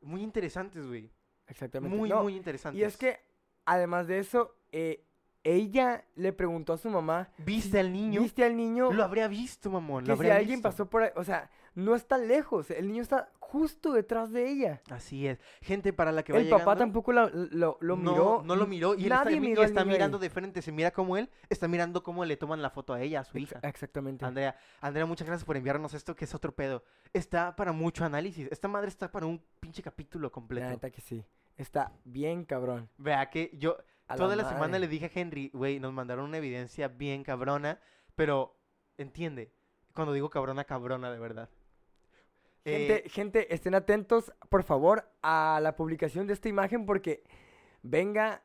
muy interesantes, güey. Exactamente. Muy, No, muy interesantes. Y es que, además de eso, eh, ella le preguntó a su mamá, ¿Viste al niño? ¿viste al niño? Lo habría visto, mamón. que Lo si habría alguien pasó por ahí, o sea, no está lejos, el niño está justo detrás de ella. Así es. Gente para la que va El papá tampoco la- lo, lo no, miró. No lo miró. Y él está, nadie mi- miró está mirando de frente. Se mira como él está mirando cómo le toman la foto a ella, a su hija. Exactamente. Andrea, Andrea, muchas gracias por enviarnos esto, que es otro pedo. Está para mucho análisis. Esta madre está para un pinche capítulo La completo. neta que sí. Está bien cabrón. Vea que yo A toda la, semana madre. le dije a Henry, güey, nos mandaron una evidencia bien cabrona, pero entiende, cuando digo cabrona, cabrona de verdad. Eh, Gente, gente, estén atentos, por favor, a la publicación de esta imagen porque venga,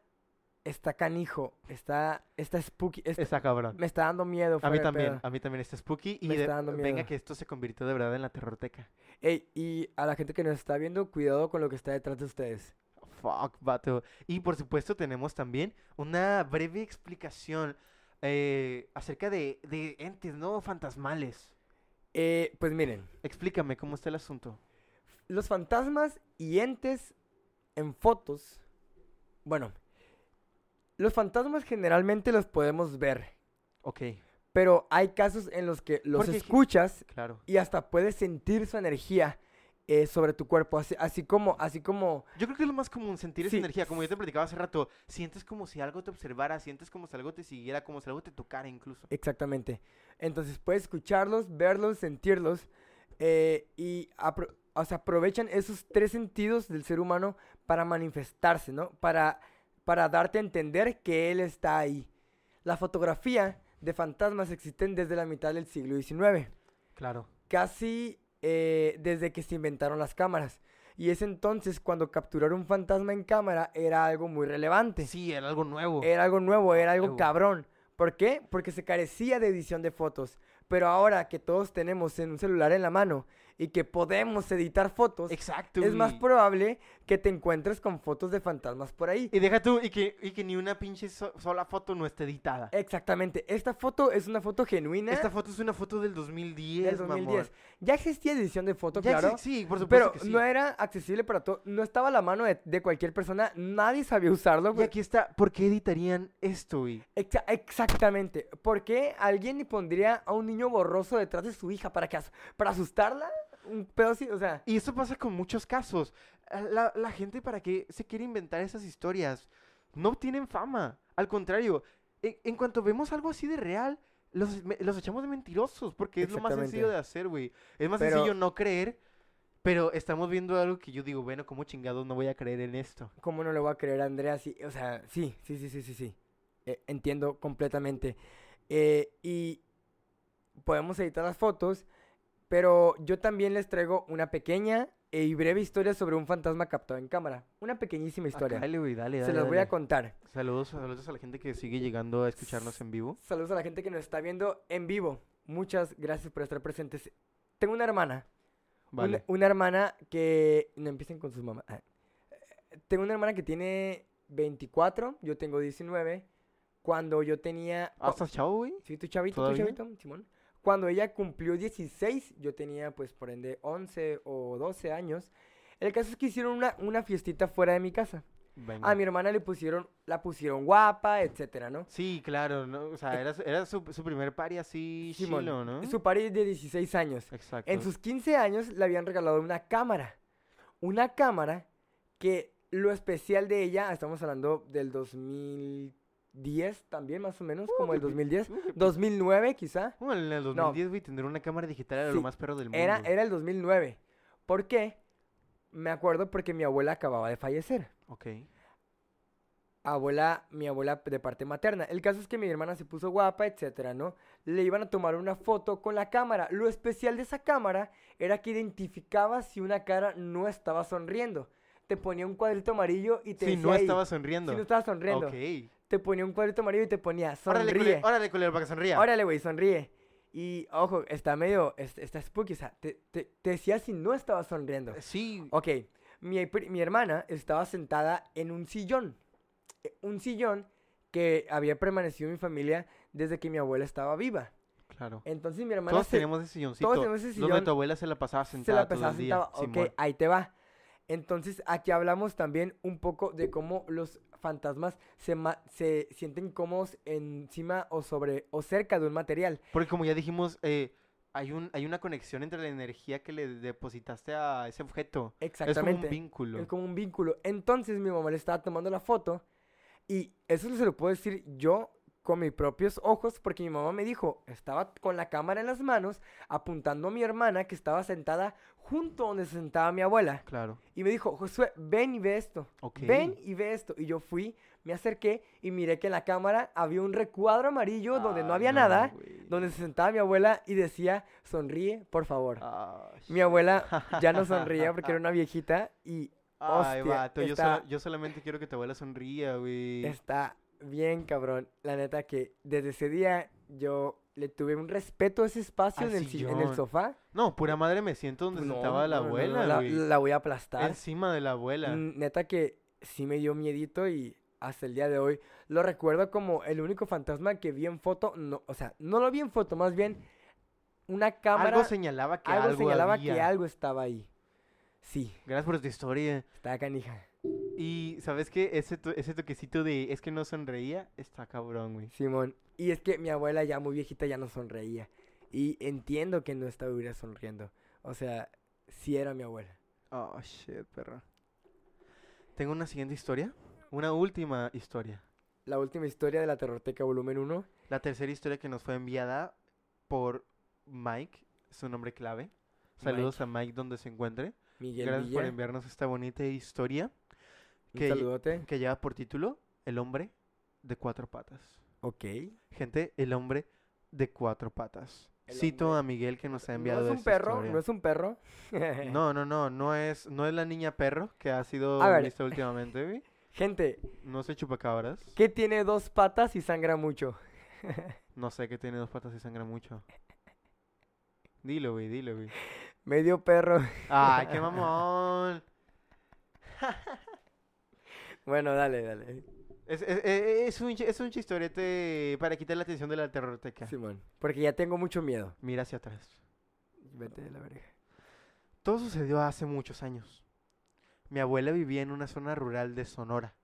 está canijo, está, está spooky, está- está cabrón. me está dando miedo. A mí también, a mí también está spooky y Me está dando venga miedo. que esto se convirtió de verdad en la terrorteca. Ey, y a la gente que nos está viendo, cuidado con lo que está detrás de ustedes. Fuck, vato. Y por supuesto tenemos también una breve explicación eh, acerca de, de entes, ¿no? Fantasmales. Eh, pues miren, Explícame cómo está el asunto. los fantasmas y entes en fotos, bueno, los fantasmas generalmente los podemos ver, Ok, pero hay casos en los que los Porque- escuchas claro. y hasta puedes sentir su energía eh, sobre tu cuerpo, así, así como, así como, Yo creo que es lo más común, sentir esa energía. Como yo te platicaba hace rato, sientes como si algo te observara, sientes como si algo te siguiera, como si algo te tocara incluso. exactamente. Entonces puedes escucharlos, verlos, sentirlos eh, y apro- o sea, aprovechan esos tres sentidos del ser humano para manifestarse, ¿no? Para, para darte a entender que él está ahí. La fotografía de fantasmas existen desde la mitad del siglo XIX. Claro. casi eh, desde que se inventaron las cámaras. Y es entonces cuando capturar un fantasma en cámara era algo muy relevante. Sí, era algo nuevo. Era algo nuevo, era algo Nuevo. cabrón. ¿Por qué? Porque se carecía de edición de fotos. Pero ahora que todos tenemos en un celular en la mano y que podemos editar fotos, Exacto. es más probable que te encuentres con fotos de fantasmas por ahí. Y deja tú, y que, y que ni una pinche so- sola foto no esté editada. Exactamente. Esta foto es una foto genuina Esta foto es una foto del 2010, del 2010. mamón. Ya existía edición de foto, Ya claro. sí, por supuesto Pero que sí. no era accesible para todo, no estaba a la mano de, de cualquier persona, nadie sabía usarlo. Y güey. aquí está, ¿por qué editarían esto, güey? Exa- exactamente. ¿Por qué alguien pondría a un niño borroso detrás de su hija para que as- para asustarla? Un pedo así, o sea, Y esto pasa con muchos casos. La, la gente, ¿para qué se quiere inventar esas historias? No tienen fama. Al contrario, en, en cuanto vemos algo así de real, los, me- los echamos de mentirosos, porque es lo más sencillo de hacer, güey. Es más Pero- sencillo no creer, pero estamos viendo algo que yo digo, bueno, ¿cómo chingados no voy a creer en esto? ¿cómo no le voy a creer a Andrea? Sí, o sea, sí, sí, sí, sí, sí, sí. Eh, entiendo completamente. Eh, y podemos editar las fotos, pero yo también les traigo una pequeña y breve historia sobre un fantasma captado en cámara. Una pequeñísima historia. Ah, dale, güey, dale, Se dale, las voy a dale. contar. Saludos, saludos a la gente que sigue llegando a escucharnos en vivo. Saludos a la gente que nos está viendo en vivo. Muchas gracias por estar presentes. Tengo una hermana. Vale. Una, hermana que... No empiecen con sus mamás. Ah. Tengo una hermana que tiene 24. Yo tengo 19. Cuando yo tenía... Ah, ¿estás chavo, güey? sí, tu chavito, tu ¿Todavía? chavito, Simón. Cuando ella cumplió 16, yo tenía pues por ende 11 o 12 años. El caso es que hicieron una, una fiestita fuera de mi casa. Venga. A mi hermana le pusieron, la pusieron guapa, etcétera, ¿no? Sí, claro, ¿no? O sea, era, su- era su, su primer party así Simón, chilo, ¿no? Su pari de 16 años. Exacto. En sus 15 años le habían regalado una cámara. Una cámara que lo especial de ella, estamos hablando del 2010 también, más o menos, como el 2010. Uh, qué 2009 quizá. Bueno, en el 2010, güey, tener una cámara digital era Sí, lo más perro del mundo. Era, era el 2009. ¿Por qué? Me acuerdo porque mi abuela acababa de fallecer. Ok. Abuela, mi abuela de parte materna. El caso es que mi hermana se puso guapa, etcétera, ¿no? Le iban a tomar una foto con la cámara. Lo especial de esa cámara era que identificaba si una cara no estaba sonriendo. Te ponía un cuadrito amarillo y te Si decía no estaba sonriendo. si no estaba sonriendo. Ok. Te ponía un cuadrito amarillo y te ponía Órale, sonríe. culero, órale, culero, para que sonría. Órale, güey, sonríe. Y ojo, está medio, es- está spooky, o sea, te, te- te decía si no estaba sonriendo. Sí. Ok, mi, mi hermana estaba sentada en un sillón. Eh, Un sillón que había permanecido en mi familia desde que mi abuela estaba viva. Claro. Entonces mi hermana Todos se, tenemos ese silloncito. todos tenemos ese Donde sillón, tu abuela se la pasaba se sentada la todo pasaba el día. sentada. Ok, Simón. ahí te va. Entonces aquí hablamos también un poco de cómo los fantasmas se, ma- se sienten cómodos encima o sobre o cerca de un material. Porque como ya dijimos, eh, hay, un, hay una conexión entre la energía que le depositaste a ese objeto. Exactamente. Es como un vínculo. Es como un vínculo. Entonces mi mamá le estaba tomando la foto y eso se lo puedo decir yo con mis propios ojos porque mi mamá me dijo, estaba con la cámara en las manos apuntando a mi hermana que estaba sentada junto donde se sentaba mi abuela. Claro. Y me dijo, Josué, ven y ve esto. Ven y ve esto. Y yo fui, me acerqué y miré que en la cámara había un recuadro amarillo donde no había nada, donde se sentaba mi abuela y decía, sonríe, por favor. Ah, Mi abuela ya no sonría porque era [LAUGHS] una viejita y Ay, hostia, vato, yo, está- yo solamente quiero que tu abuela sonría, güey. está bien cabrón. La neta que desde ese día yo le tuve un respeto a ese espacio en el, en sofá. No, pura madre me siento donde No, sentaba la no, no, abuela, la, la voy a aplastar. Encima de la abuela. Neta que sí me dio miedito y hasta el día de hoy lo recuerdo como el único fantasma que vi en foto. No, o sea, no lo vi en foto, más bien una cámara. Algo señalaba que algo algo, señalaba había. que algo estaba ahí. Sí, Gracias por tu historia. está canija. Y, ¿sabes qué? Ese, to- ese toquecito de es que no sonreía está cabrón, güey. Simón. Y es que mi abuela ya muy viejita ya no sonreía. Y entiendo que no estuviera sonriendo. O sea, sí era mi abuela. Oh, shit, perro. Tengo una siguiente historia. Una última historia. La última historia de la Terrorteca volumen 1. La tercera historia que nos fue enviada por Mike, su nombre clave. Saludos a Mike donde se encuentre. Miguel Gracias por enviarnos esta bonita historia que- saludote. que lleva por título El hombre de cuatro patas. Ok. Gente, el hombre de cuatro patas. El Cito hombre- a Miguel que nos ha No enviado es un perro, historia. no es un perro. [LAUGHS] No, no, no, no es, no es la niña perro que ha sido A ver. vista últimamente, güey. [LAUGHS] Gente, No sé chupacabras. ¿qué tiene dos patas y sangra mucho? [LAUGHS] No sé que tiene dos patas y sangra mucho. Dilo, güey, dilo, güey. Medio perro. Ay, qué mamón. Bueno, dale, dale. Es, es, es- es un, es un chistorete para quitar la atención de la terrorteca. Simón. Porque ya tengo mucho miedo. Mira hacia atrás. Vete de la verga. Todo sucedió hace muchos años. Mi abuela vivía en una zona rural de Sonora,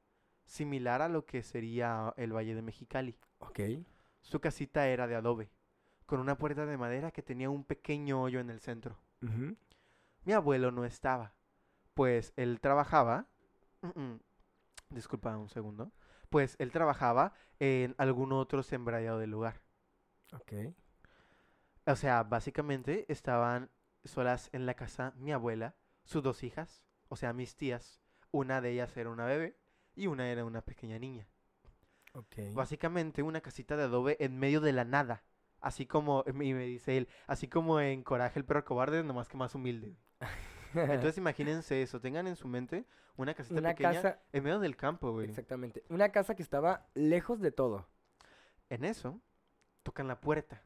similar a lo que sería el Valle de Mexicali. Ok. Su casita era de adobe, con una puerta de madera que tenía un pequeño hoyo en el centro. Ujú. Mi abuelo no estaba, pues él trabajaba... Mm, mm, Disculpa un segundo. Pues él trabajaba en algún otro sembradío del lugar. Ok. O sea, básicamente estaban solas en la casa mi abuela, sus dos hijas, o sea, mis tías. Una de ellas era una bebé y una era una pequeña niña. Ok. Básicamente una casita de adobe en medio de la nada. Así como, y me dice él, así como en Coraje el perro cobarde, nomás que más humilde. [LAUGHS] Entonces [LAUGHS] imagínense eso, tengan en su mente una casita una pequeña casa. en medio del campo, güey. Exactamente. Una casa que estaba lejos de todo. En eso, tocan la puerta.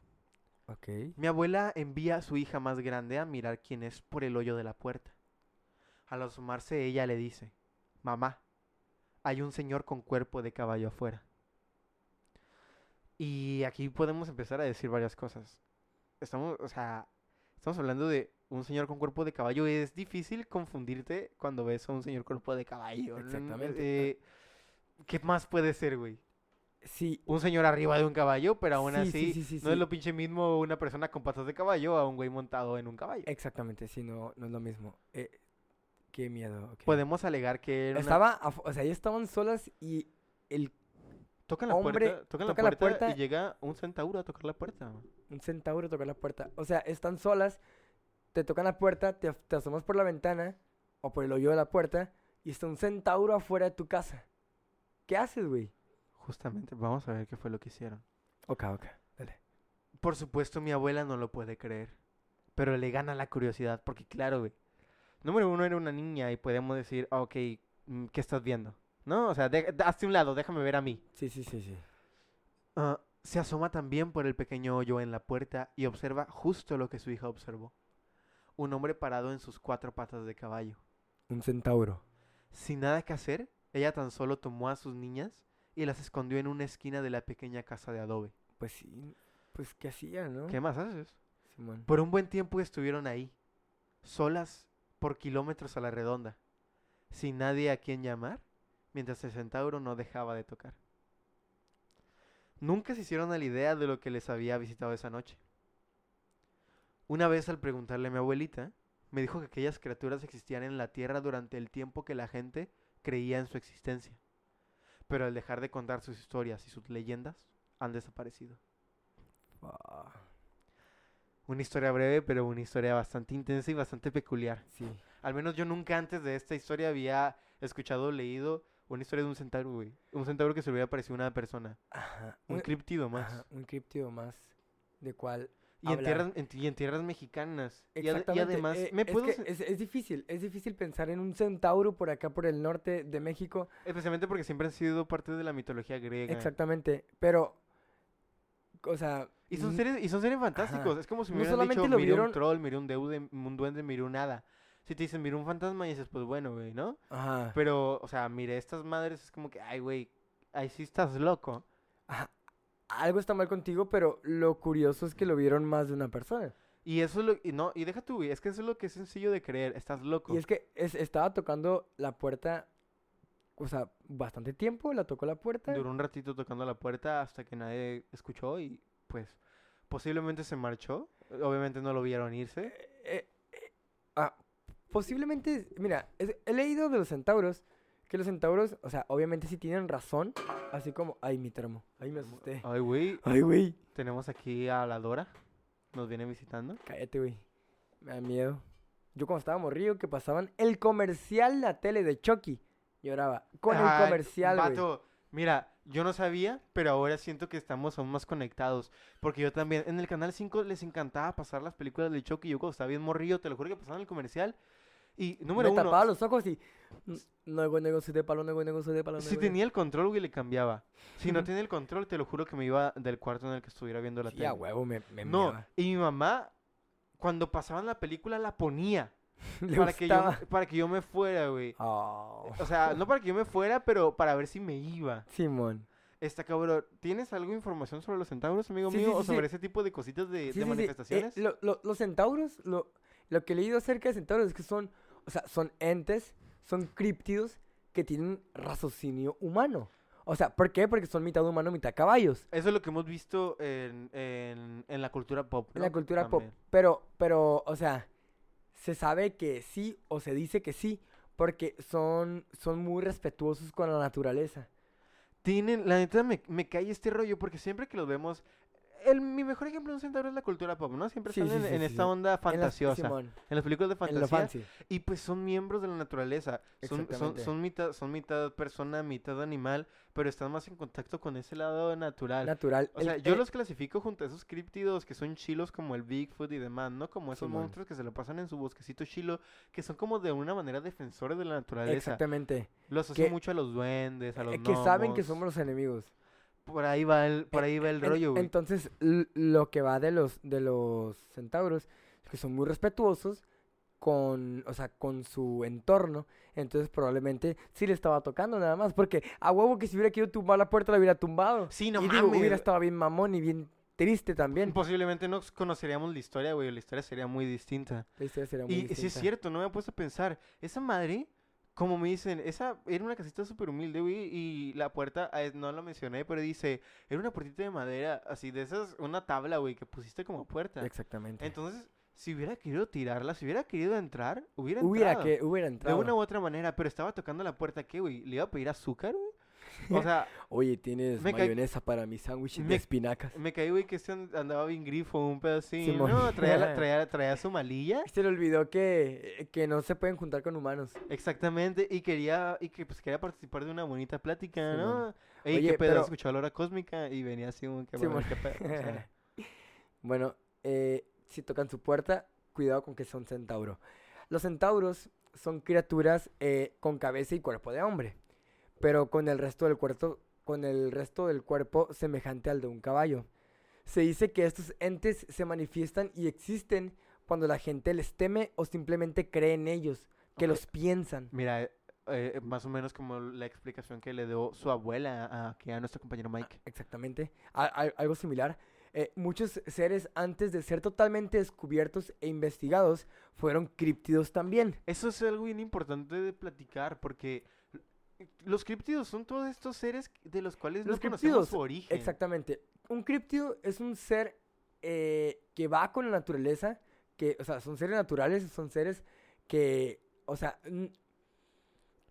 Ok. Mi abuela envía a su hija más grande a mirar quién es por el hoyo de la puerta. Al asomarse ella le dice, mamá, hay un señor con cuerpo de caballo afuera. Y aquí podemos empezar a decir varias cosas. Estamos, o sea, estamos hablando de un señor con cuerpo de caballo. Es difícil confundirte cuando ves a un señor cuerpo de caballo. Exactamente. Eh, ¿Qué más puede ser, güey? Sí. un señor arriba de un caballo, pero aún Sí, sí, así sí, sí, no es lo pinche mismo una persona con patas de caballo a un güey montado en un caballo. Exactamente, sí, no, no es lo mismo. Eh, qué miedo. ok. Podemos alegar que era Estaba, o sea, ellos estaban solas y el tocan la hombre puerta, tocan la toca la puerta, puerta- y llega un centauro a tocar la puerta. un centauro toca la puerta. O sea, están solas, te tocan la puerta, te, te asomas por la ventana o por el hoyo de la puerta y está un centauro afuera de tu casa. ¿Qué haces, güey? Justamente, vamos a ver qué fue lo que hicieron. Ok, ok, dale. Por supuesto, mi abuela no lo puede creer, pero le gana la curiosidad, porque claro, güey. Número uno era una niña y podemos decir, "Ah, ok, mm, ¿qué estás viendo? ¿No? O sea, de- hazte un lado, déjame ver a mí. Sí, sí, sí, sí. Ah, se asoma también por el pequeño hoyo en la puerta y observa justo lo que su hija observó. Un hombre parado en sus cuatro patas de caballo. Un centauro. Sin nada que hacer, ella tan solo tomó a sus niñas y las escondió en una esquina de la pequeña casa de adobe. Pues sí, pues ¿qué hacía, no? ¿Qué más haces? Simón. Por un buen tiempo estuvieron ahí, solas por kilómetros a la redonda, sin nadie a quien llamar, mientras el centauro no dejaba de tocar. Nunca se hicieron a la idea de lo que les había visitado esa noche. Una vez al preguntarle a mi abuelita, me dijo que aquellas criaturas existían en la tierra durante el tiempo que la gente creía en su existencia. Pero al dejar de contar sus historias y sus leyendas, han desaparecido. Ah, Una historia breve, pero una historia bastante intensa y bastante peculiar. sí. Al menos yo nunca antes de esta historia había escuchado o leído una historia de un centauro, güey. Un centauro que se le hubiera parecido una persona. Ajá. Un criptido más. ajá, un criptido más. De cual Y en, tierras, en, y en tierras mexicanas. Y, ade- y Exactamente. además, eh, ¿me es, puedo...? es, es difícil, es difícil pensar en un centauro por acá, por el norte de México. Especialmente porque siempre han sido parte de la mitología griega. Exactamente, pero, o sea... Y son seres, y son seres fantásticos. Ajá. Es como si me No hubieran dicho, lo miré un troll, miré un deude, un duende, miré un hada. Si te dicen, miré un fantasma, y dices, pues bueno, güey, ¿no? Ajá, Pero, o sea, miré estas madres, es como que, ay, güey, ahí sí estás loco. ajá, Algo está mal contigo, pero lo curioso es que lo vieron más de una persona. Y eso es lo... Y no, y deja tú, es que eso es lo que es sencillo de creer. Estás loco. Y es que es- estaba tocando la puerta, o sea, bastante tiempo, la tocó la puerta. Duró un ratito tocando la puerta hasta que nadie escuchó y pues posiblemente se marchó. Obviamente no lo vieron irse. Eh, eh, ah, posiblemente, mira, es- he leído de los centauros que los centauros, o sea, obviamente sí tienen razón, así como, ay, mi termo, ay, me asusté. Ay, güey, Ay, güey, tenemos aquí a la Dora. Nos viene visitando. cállate, güey. Me da miedo. Yo cuando estaba morrido que pasaban el comercial la tele de Chucky, lloraba con el comercial, güey. mira, yo no sabía, pero ahora siento que estamos aún más conectados. Porque yo también, en el Canal 5 les encantaba pasar las películas de Chucky. Yo cuando estaba bien morrillo, te lo juro que pasaban el comercial. Y número me uno, tapaba los ojos y "N- no güey, negocio de palo, no güey, negocio de palo. si güey". tenía el control, güey, le cambiaba. Si no tenía el control, te lo juro que me iba del cuarto en el que estuviera viendo la Sí, tele. a huevo, me, me No, meaba. y mi mamá, cuando pasaban la película, la ponía. [LAUGHS] Le Para que, yo, para que yo me fuera, güey. Oh, O sea, no para que yo me fuera, pero para ver si me iba. Simón. Está cabrón. ¿Tienes algo de información sobre los centauros, amigo Sí, mío? sí, ¿O sobre ese tipo de cositas de. Eh, manifestaciones? lo- lo- los centauros, lo, lo que he leído acerca de centauros es que son, o sea, son entes, son críptidos que tienen raciocinio humano. O sea, ¿por qué? Porque son mitad humano, mitad caballos. Eso es lo que hemos visto en, en, en la cultura pop. En la cultura pop. Pero, pero, o sea, se sabe que sí o se dice que sí porque son, son muy respetuosos con la naturaleza. Tienen, la neta me, me cae este rollo porque siempre que los vemos. El, mi mejor ejemplo de un centauro es la cultura pop, ¿no? Siempre Sí, están sí, en, sí, en esta onda En fantasiosa. Simón, En las películas de en fantasía. Y pues son miembros de la naturaleza. Son, son, son, mitad, son mitad persona, mitad animal, pero están más en contacto con ese lado natural. Natural. O El- sea, yo eh, los clasifico junto a esos críptidos que son chilos como el Bigfoot y demás, ¿no? Como esos Simón. monstruos que se lo pasan en su bosquecito chilo, que son como de una manera defensores de la naturaleza. Exactamente. Los asocio que- mucho a los duendes, a los Eh, que saben que somos los enemigos. Por ahí va el, por Eh, ahí va el En- rollo, güey. Entonces, lo que va de los, de los centauros es que son muy respetuosos con, o sea, con su entorno. Entonces, probablemente sí le estaba tocando nada más. Porque a huevo que si hubiera querido tumbar la puerta, la hubiera tumbado. Sí, no y digo, mames. hubiera estado bien mamón y bien triste también. Posiblemente no conoceríamos la historia, güey. La historia sería muy distinta. La historia sería muy Y sí es distinta. cierto, no me he puesto a pensar. Esa madre, como me dicen, esa era una casita súper humilde, güey. Y la puerta, es- no la mencioné, pero dice, era una puertita de madera, así de esas, una tabla, güey, que pusiste como puerta. Exactamente. Entonces, si hubiera querido tirarla, si hubiera querido entrar, hubiera hubiera, entrado. que, hubiera De entrado. una u otra manera, pero estaba tocando la puerta, ¿qué, güey? ¿Le iba a pedir azúcar, güey? [LAUGHS] O sea, Oye, ¿tienes mayonesa para mi sándwich de espinacas? me caí, güey, que este and- andaba bien grifo, un pedacín. Simón. No, traía, la- [LAUGHS] traía, traía su malilla. Se le olvidó que, que no se pueden juntar con humanos. Exactamente, y quería, y que pues quería participar de una bonita plática, Simón. ¿no? Ey, Oye, qué pedo, pero- escuchó la hora cósmica y venía así un que Simón. qué pedo, o sea, [LAUGHS] Bueno, eh, si tocan su puerta, cuidado con que son centauro. Los centauros son criaturas eh, con cabeza y cuerpo de hombre, pero con el resto del cuerpo, con el resto del cuerpo semejante al de un caballo. Se dice que estos entes se manifiestan y existen cuando la gente les teme o simplemente cree en ellos, que los piensan. Mira, eh, eh, más o menos como la explicación que le dio su abuela a, a nuestro compañero Mike. Exactamente. A- algo similar. Eh, muchos seres antes de ser totalmente descubiertos e investigados fueron críptidos también. Eso es algo bien importante de platicar, porque los críptidos son todos estos seres de los cuales Los no conocemos su origen. Exactamente. Un críptido es un ser eh, que va con la naturaleza, que, o sea, son seres naturales, son seres que, o sea,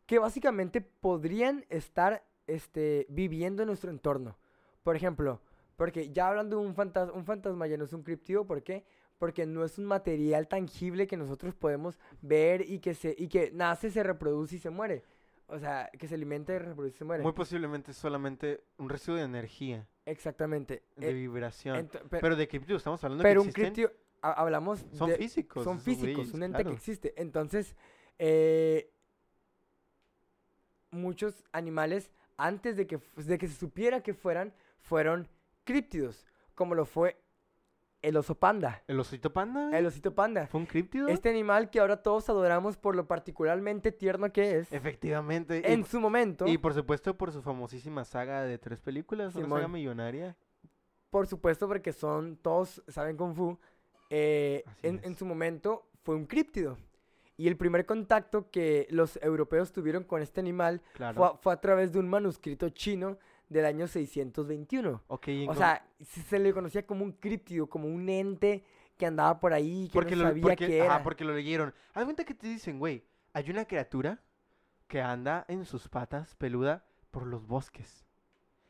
que básicamente podrían estar este, viviendo en nuestro entorno. Por ejemplo, porque ya hablando de un fantasma, un fantasma ya no es un críptido, ¿por qué? Porque no es un material tangible que nosotros podemos ver y que, se, y que nace, se reproduce y se muere. O sea, que se alimenta y reproduce y se muere. Muy posiblemente es solamente un residuo de energía, Exactamente. de Eh, vibración. pero de críptidos estamos hablando pero que un existen, críptido, ha- hablamos son de- físicos. son físicos, un ente claro. que existe. Entonces, eh, muchos animales, antes de que, de que se supiera que fueran, fueron críptidos, como lo fue el oso panda. ¿El osito panda? güey? El osito panda. ¿Fue un críptido? Este animal que ahora todos adoramos por lo particularmente tierno que es. Efectivamente. y- En su momento, Y, por supuesto por su famosísima saga de tres películas, una Simón. saga millonaria. por supuesto, porque son, todos saben Kung Fu, eh, en, en su momento fue un críptido. Y el primer contacto que los europeos tuvieron con este animal Claro. fue, fue a través de un manuscrito chino del año 621. Ok, O con- sea, se, le conocía como un críptido, como un ente que andaba por ahí, que porque no lo, sabía porque, qué ajá, era. porque lo leyeron. Haz cuenta que te dicen, güey, hay una criatura que anda en sus patas peluda por los bosques.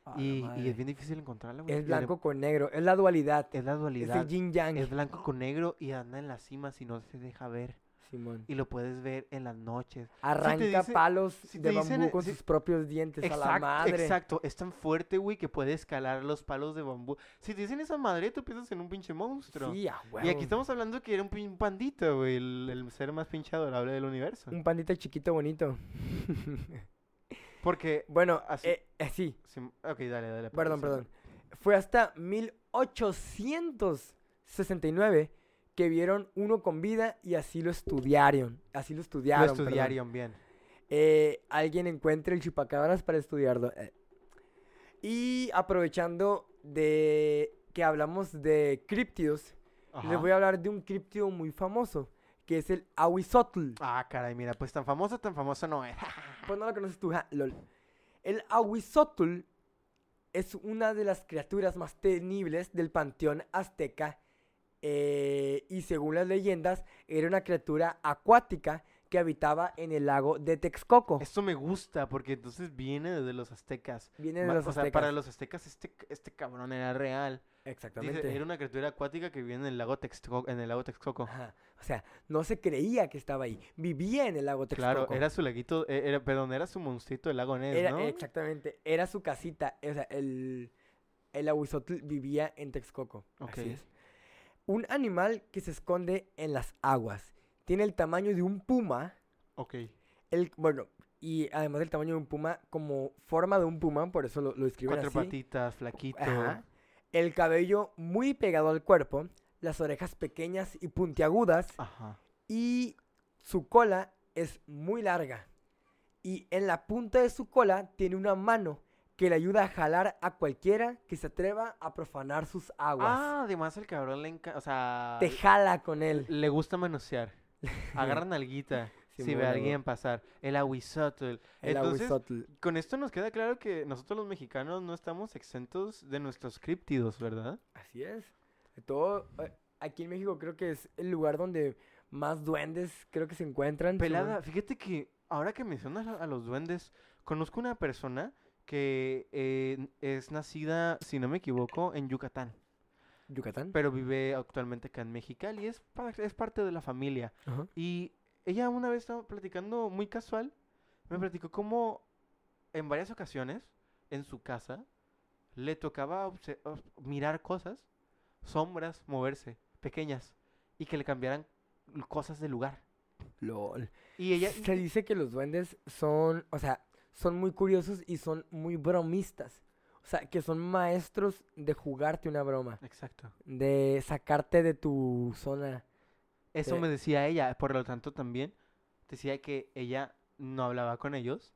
La Y, es bien difícil encontrarla, güey. Es blanco con negro, es la dualidad. Es la Es dualidad. el yin yang. Es blanco con negro y anda en las cimas y no se deja ver. Simón. Y lo puedes ver en las noches. Arranca dice- palos si de dicen, bambú eh, con si- sus propios dientes a la madre. exacto. Es tan fuerte, güey, que puede escalar los palos de bambú. Si te dicen esa madre, tú piensas en un pinche monstruo. Sí, y aquí estamos hablando que era un pin- pandita, güey, el, el ser más pinche adorable del universo. Un pandita chiquito bonito. [LAUGHS] Porque... Bueno, Así- eh, eh, sí, sí, ok, dale, dale. perdón. perdón. Fue hasta 1869 que vieron uno con vida y así lo estudiaron. Así lo Lo estudiaron. perdón. estudiaron bien. eh, alguien encuentre el chupacabras para estudiarlo. eh. Y aprovechando de que hablamos de críptidos, les voy a hablar de un críptido muy famoso, que es el Ahuizotl. Ah, caray, mira, pues tan famoso, tan famoso no es. [LAUGHS] Pues no lo conoces tú, ja, lol. El Ahuizotl es una de las criaturas más temibles del panteón azteca eh, y según las leyendas era una criatura acuática que habitaba en el lago de Texcoco. Esto me gusta porque entonces viene de los aztecas. Viene de Ma- los o sea, para los aztecas este, este cabrón era real. Exactamente. Dice, era una criatura acuática que vivía en el lago Texcoco. En el lago Texcoco. Ajá. O sea, no se creía que estaba ahí. Vivía en el lago Texcoco. Claro, era su laguito, eh, era, perdón, era su monstruito del lago Ness, Era- ¿no? Exactamente. Era su casita. O sea, el, el Ahuizotl vivía en Texcoco. Así Ok. es. Un animal que se esconde en las aguas. Tiene el tamaño de un puma. Ok. El, bueno, y además del tamaño de un puma, como forma de un puma, por eso lo, lo escriben Cuatro así. patitas, flaquito. Ajá. El cabello muy pegado al cuerpo. Las orejas pequeñas y puntiagudas. Ajá. y su cola es muy larga. Y en la punta de su cola tiene una mano que le ayuda a jalar a cualquiera que se atreva a profanar sus aguas. Ah, además el cabrón le encanta, o sea, Te jala con él. le gusta manosear. [LAUGHS] Agarra nalguita si ve a alguien pasar. El aguizotl. El Entonces, con esto nos queda claro que nosotros los mexicanos no estamos exentos de nuestros críptidos, ¿verdad? Así es. Todo, eh, aquí en México creo que es el lugar donde más duendes creo que se encuentran. Pelada, fíjate que ahora que mencionas a los duendes, conozco una persona que eh, es nacida, si no me equivoco, en Yucatán. Yucatán. pero vive actualmente acá en Mexicali, es, pa- es parte de la familia. Y ella una vez estaba platicando muy casual, me platicó cómo en varias ocasiones en su casa le tocaba mirar cosas, sombras, moverse, pequeñas, y que le cambiaran cosas de lugar. LOL. Y ella... Se dice que los duendes son, o sea, son muy curiosos y son muy bromistas. O sea, que son maestros de jugarte una broma, Exacto. de sacarte de tu zona. Eso Sí. me decía ella, por lo tanto también decía que ella no hablaba con ellos,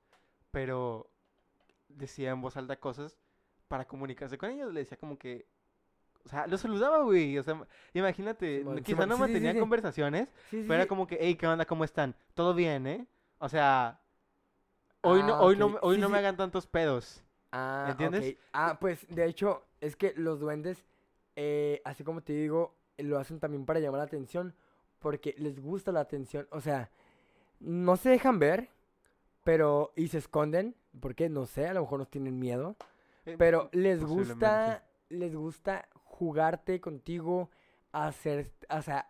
pero decía en voz alta cosas para comunicarse con ellos. Le decía como que, o sea, lo saludaba, güey. O sea, imagínate, Simón, quizá Simón, no sí, sí, sí, mantenían sí. conversaciones, Sí, sí, pero era sí. como que, hey, ¿qué onda? ¿Cómo están? ¿Todo bien, eh? O sea, hoy no, Ah, hoy no, hoy Sí, no me hagan tantos pedos. Ah, ¿entiendes? Ah, pues de hecho, es que los duendes, eh, así como te digo, lo hacen también para llamar la atención, porque les gusta la atención. O sea, no se dejan ver, pero, y se esconden, porque no sé, a lo mejor nos tienen miedo. Eh, Pero les posiblemente. gusta, les gusta jugarte contigo, hacer, o sea,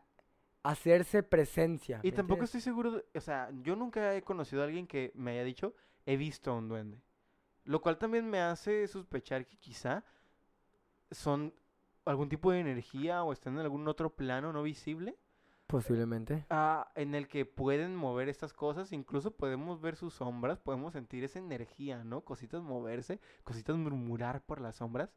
hacerse presencia. Y ¿me tampoco entiendes? estoy seguro, de- o sea, yo nunca he conocido a alguien que me haya dicho, he visto a un duende. Lo cual también me hace sospechar que quizá son algún tipo de energía o están en algún otro plano no visible Posiblemente. ah, en el que pueden mover estas cosas. Incluso podemos ver sus sombras, podemos sentir esa energía, ¿no? Cositas moverse, cositas murmurar por las sombras,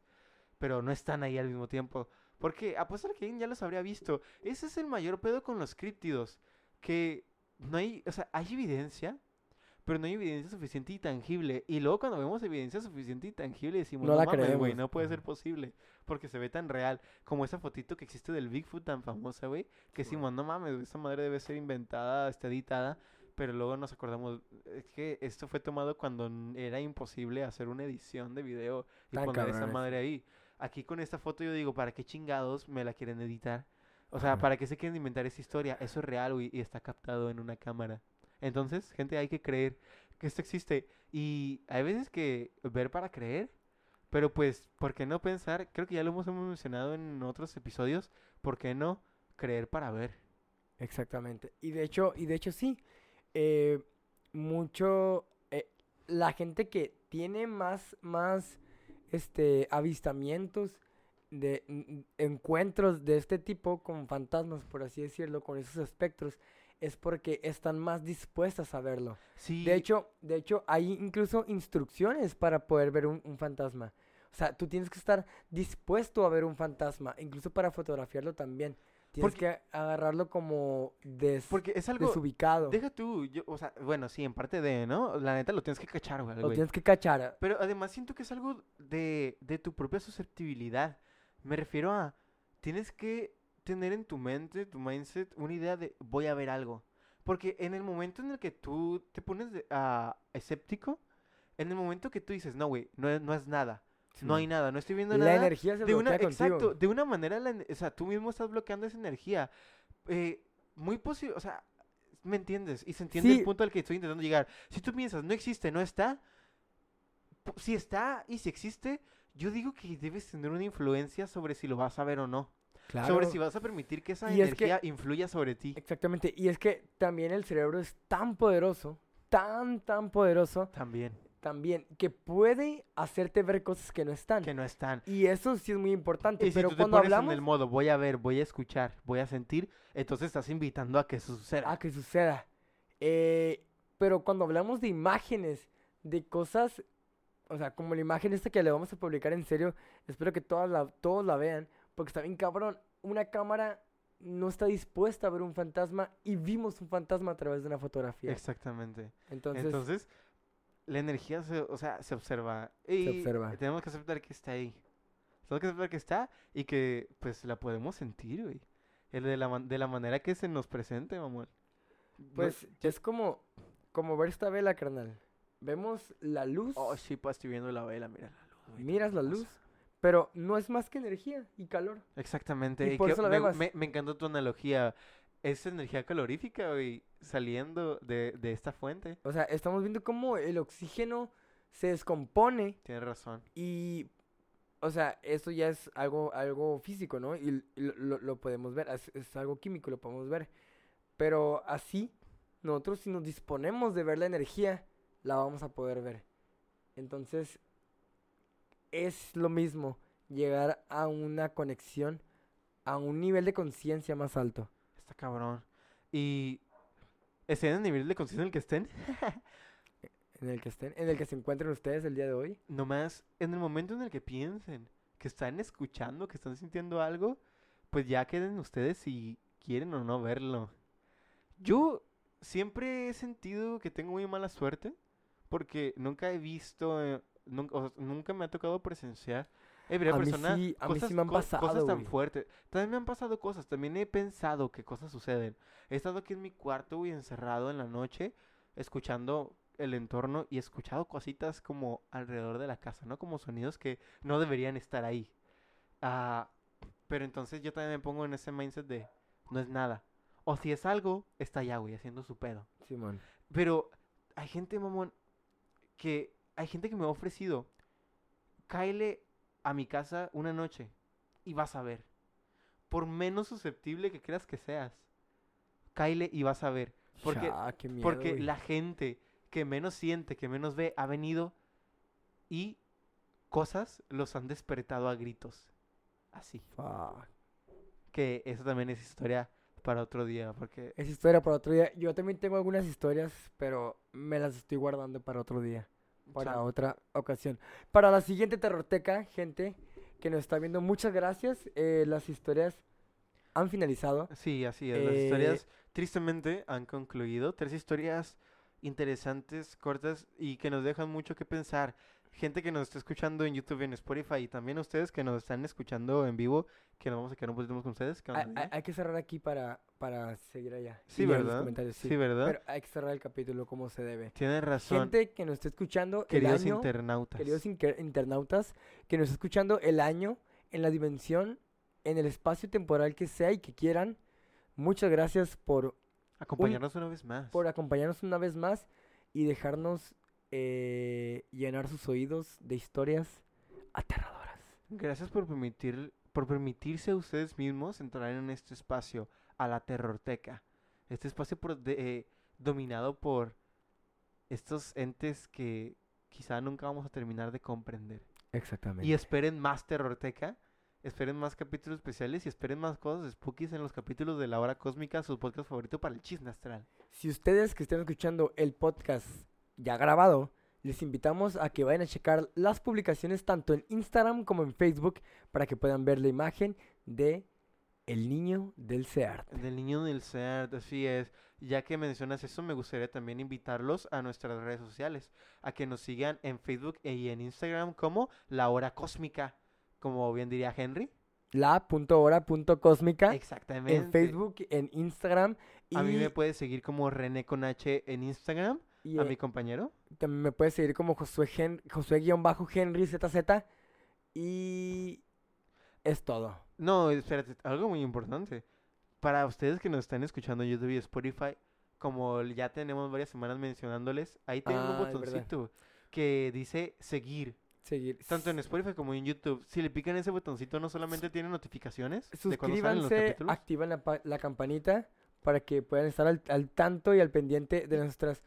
pero no están ahí al mismo tiempo. Porque apuesto a que alguien ya los habría visto. Ese es el mayor pedo con los críptidos. Que no hay, o sea, hay evidencia, pero no hay evidencia suficiente y tangible. Y luego cuando vemos evidencia suficiente y tangible decimos, No no, la mames, güey, creemos". no puede ser posible. Porque se ve tan real. Como esa fotito que existe del Bigfoot tan famosa, güey. Que Sí, decimos, no mames, esa madre debe ser inventada, está editada. Pero luego nos acordamos, es que esto fue tomado cuando era imposible hacer una edición de video y Tan poner esa madre ahí. Aquí con esta foto yo digo, ¿para qué chingados me la quieren editar? O sea. ¿para qué se quieren inventar esa historia? Eso es real, güey, y está captado en una cámara. Entonces, gente, hay que creer que esto existe. Y hay veces que ver para creer, pero pues, ¿por qué no pensar? Creo que ya lo hemos hemos mencionado en otros episodios, ¿por qué no creer para ver? Exactamente. Y de hecho, y de hecho sí. eh, mucho. eh, la gente que tiene más, más este, avistamientos de encuentros de este tipo con fantasmas, por así decirlo, con esos espectros, es porque están más dispuestas a verlo. Sí, De hecho, de hecho, hay incluso instrucciones para poder ver un, un fantasma. O sea, tú tienes que estar dispuesto a ver un fantasma, incluso para fotografiarlo también. Tienes Porque- que agarrarlo como des- porque es algo... desubicado. Deja tú, yo, o sea, bueno, sí, en parte de, ¿no? La neta lo tienes que cachar, güey. Lo tienes que cachar. Pero además siento que es algo de, de tu propia susceptibilidad. Me refiero a, tienes que tener en tu mente, tu mindset, una idea de voy a ver algo. Porque en el momento en el que tú te pones de- ah, escéptico, en el momento que tú dices, no, güey, no, no es nada, no hay nada, no estoy viendo La nada. energía se de una, bloquea contigo. exacto, de una manera, la o sea, tú mismo estás bloqueando esa energía. Eh, muy posible, o sea, ¿me entiendes? Y se entiende Sí. el punto al que estoy intentando llegar. Si tú piensas, no existe, no está, si está y si existe, yo digo que debes tener una influencia sobre si lo vas a ver o no. Claro. Sobre si vas a permitir que esa Y es que- energía influya sobre ti. Exactamente. Y es que también el cerebro es tan poderoso, tan, tan poderoso, También, también, que puede hacerte ver cosas que no están. que no están. Y eso sí es muy importante. Y si pero tú te cuando pones hablamos en el modo voy a ver, voy a escuchar, voy a sentir, entonces estás invitando a que eso suceda. a que suceda. Eh, pero cuando hablamos de imágenes, de cosas, o sea, como la imagen esta que le vamos a publicar en serio, espero que todas la, todos la vean, porque está bien cabrón. Una cámara no está dispuesta a ver un fantasma y vimos un fantasma a través de una fotografía. Exactamente. Entonces, Entonces, la energía se, o sea, se observa. Y observa. tenemos que aceptar que está ahí. Tenemos que aceptar que está y que pues la podemos sentir, güey. El de la, de la manera que se nos presente, mamón. No- pues es como, como ver esta vela, carnal. Vemos la luz, Oh, sí, pues estoy viendo la vela, mira la luz. güey, miras la luz, pero no es más que energía y calor. Exactamente. Y y por que eso la me, vemos. me- me encantó tu analogía. Es energía calorífica, güey, saliendo de, de esta fuente. O sea, estamos viendo cómo el oxígeno se descompone Tienes razón. y, o sea, esto ya es algo, algo físico, ¿no? Y, lo- lo podemos ver, es, es algo químico, lo podemos ver. Pero así, nosotros si nos disponemos de ver la energía, la vamos a poder ver. Entonces, es lo mismo llegar a una conexión, a un nivel de conciencia más alto. Está cabrón. Y estén en el nivel de conciencia en el que estén. [LAUGHS] En el que estén, en el que se encuentren ustedes el día de hoy. Nomás en el momento en el que piensen que están escuchando, que están sintiendo algo, pues ya queden ustedes si quieren o no verlo. Yo siempre he sentido que tengo muy mala suerte porque nunca he visto, eh, nunca, o sea, nunca me ha tocado presenciar primera A mí sí- a mí sí me han co- cosas pasado, tan fuertes. También me han pasado cosas, también he pensado que cosas suceden. He estado aquí en mi cuarto, güey, encerrado en la noche, escuchando el entorno y he escuchado cositas como alrededor de la casa, ¿no? Como sonidos que no deberían estar ahí. Ah, pero entonces yo también me pongo en ese mindset de no es nada. O si es algo, está allá, güey, haciendo su pedo. Simón. Pero hay gente, mamón, que hay gente que me ha ofrecido, cáele a mi casa una noche y vas a ver. Por menos susceptible que creas que seas, cáele y vas a ver. Porque, miedo, porque güey. la gente que menos siente, que menos ve, ha venido y cosas los han despertado a gritos. Así. Fuck. Que eso también es historia para otro día, porque Esa historia para otro día. Yo también tengo algunas historias, pero me las estoy guardando para otro día. Para otra ocasión. Para la siguiente terroteca, gente que nos está viendo, muchas gracias. Eh, las historias han finalizado. Sí, así es. Las Eh, historias tristemente han concluido. Tres historias interesantes, cortas y que nos dejan mucho que pensar. Gente que nos está escuchando en YouTube y en Spotify y también ustedes que nos están escuchando en vivo, que nos vamos a quedar un poquito más con ustedes. ¿qué Hay, que cerrar aquí para, para seguir allá. Sí, ¿verdad? sí. Sí, ¿verdad? Pero hay que cerrar el capítulo como se debe. Tienes razón, Gente que nos está escuchando el queridos año, internautas. queridos inter- internautas, que nos está escuchando el año, en la dimensión, en el espacio temporal que sea y que quieran. Muchas gracias por, Acompañarnos una vez más. por acompañarnos una vez más y dejarnos eh, llenar sus oídos de historias aterradoras. Gracias por permitir por permitirse a ustedes mismos entrar en este espacio, a la terrorteca. Este espacio por- de- eh, dominado por estos entes que quizá nunca vamos a terminar de comprender. Exactamente. Y esperen más terrorteca, esperen más capítulos especiales y esperen más cosas spookies en los capítulos de La Hora Cósmica, su podcast favorito para el chisme astral. Si ustedes que estén escuchando el podcast ya grabado, les invitamos a que vayan a checar las publicaciones tanto en Instagram como en Facebook para que puedan ver la imagen de el niño del CEART. Del niño del ser, así es. Ya que mencionas eso, me gustaría también invitarlos a nuestras redes sociales, a que nos sigan en Facebook y en Instagram como La Hora Cósmica, como bien diría Henry. La.hora.cósmica Exactamente. en Facebook, en Instagram y, A mí me puedes seguir como René con H en Instagram, y, a eh, mi compañero. también me puedes seguir como Josué, Gen- Josué-Henry ZZ y es todo. No, espérate, algo muy importante. Para ustedes que nos están escuchando en YouTube y Spotify, como ya tenemos varias semanas mencionándoles, ahí Ah, un verdad. botoncito que dice seguir. Seguir. Tanto en Spotify como en YouTube. Si le pican ese botoncito, no solamente tienen notificaciones de los Suscríbanse, activen la, la campanita para que puedan estar al, al tanto y al pendiente de nuestras...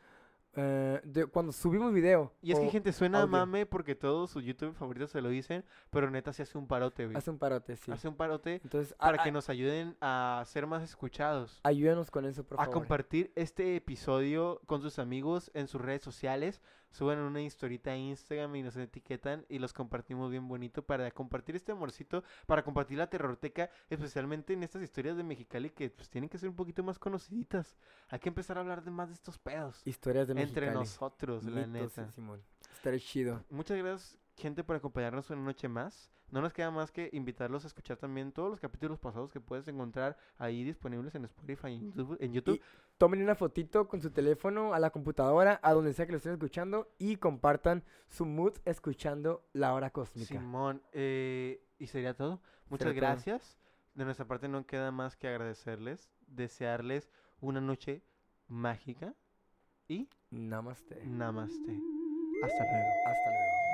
eh, de cuando subimos video. Y es que, gente, suena a audio. mame porque todos sus YouTube favoritos se lo dicen, pero neta se hace un parote, güey. Hace un parote, sí. Hace un parote Entonces, a- para a- que nos ayuden a ser más escuchados. ayúdanos con eso, por a favor. compartir este episodio con sus amigos en sus redes sociales. Suban una historita a Instagram y nos etiquetan y los compartimos bien bonito para compartir este amorcito, para compartir la terrorteca, especialmente en estas historias de Mexicali que pues tienen que ser un poquito más conociditas. Hay que empezar a hablar de más de estos pedos Historias de entre Mexicali. nosotros, la neta. Simón. Estaré chido. Muchas gracias, gente, por acompañarnos una noche más. No nos queda más que invitarlos a escuchar también todos los capítulos pasados que puedes encontrar ahí disponibles en Spotify y en YouTube. En YouTube. Tomen una fotito con su teléfono a la computadora, a donde sea que lo estén escuchando y compartan su mood escuchando la hora cósmica. Simón, eh, y sería todo. Muchas Sería todo. gracias. De nuestra parte no queda más que agradecerles, desearles una noche mágica y Namaste. namaste. Hasta luego. Hasta luego.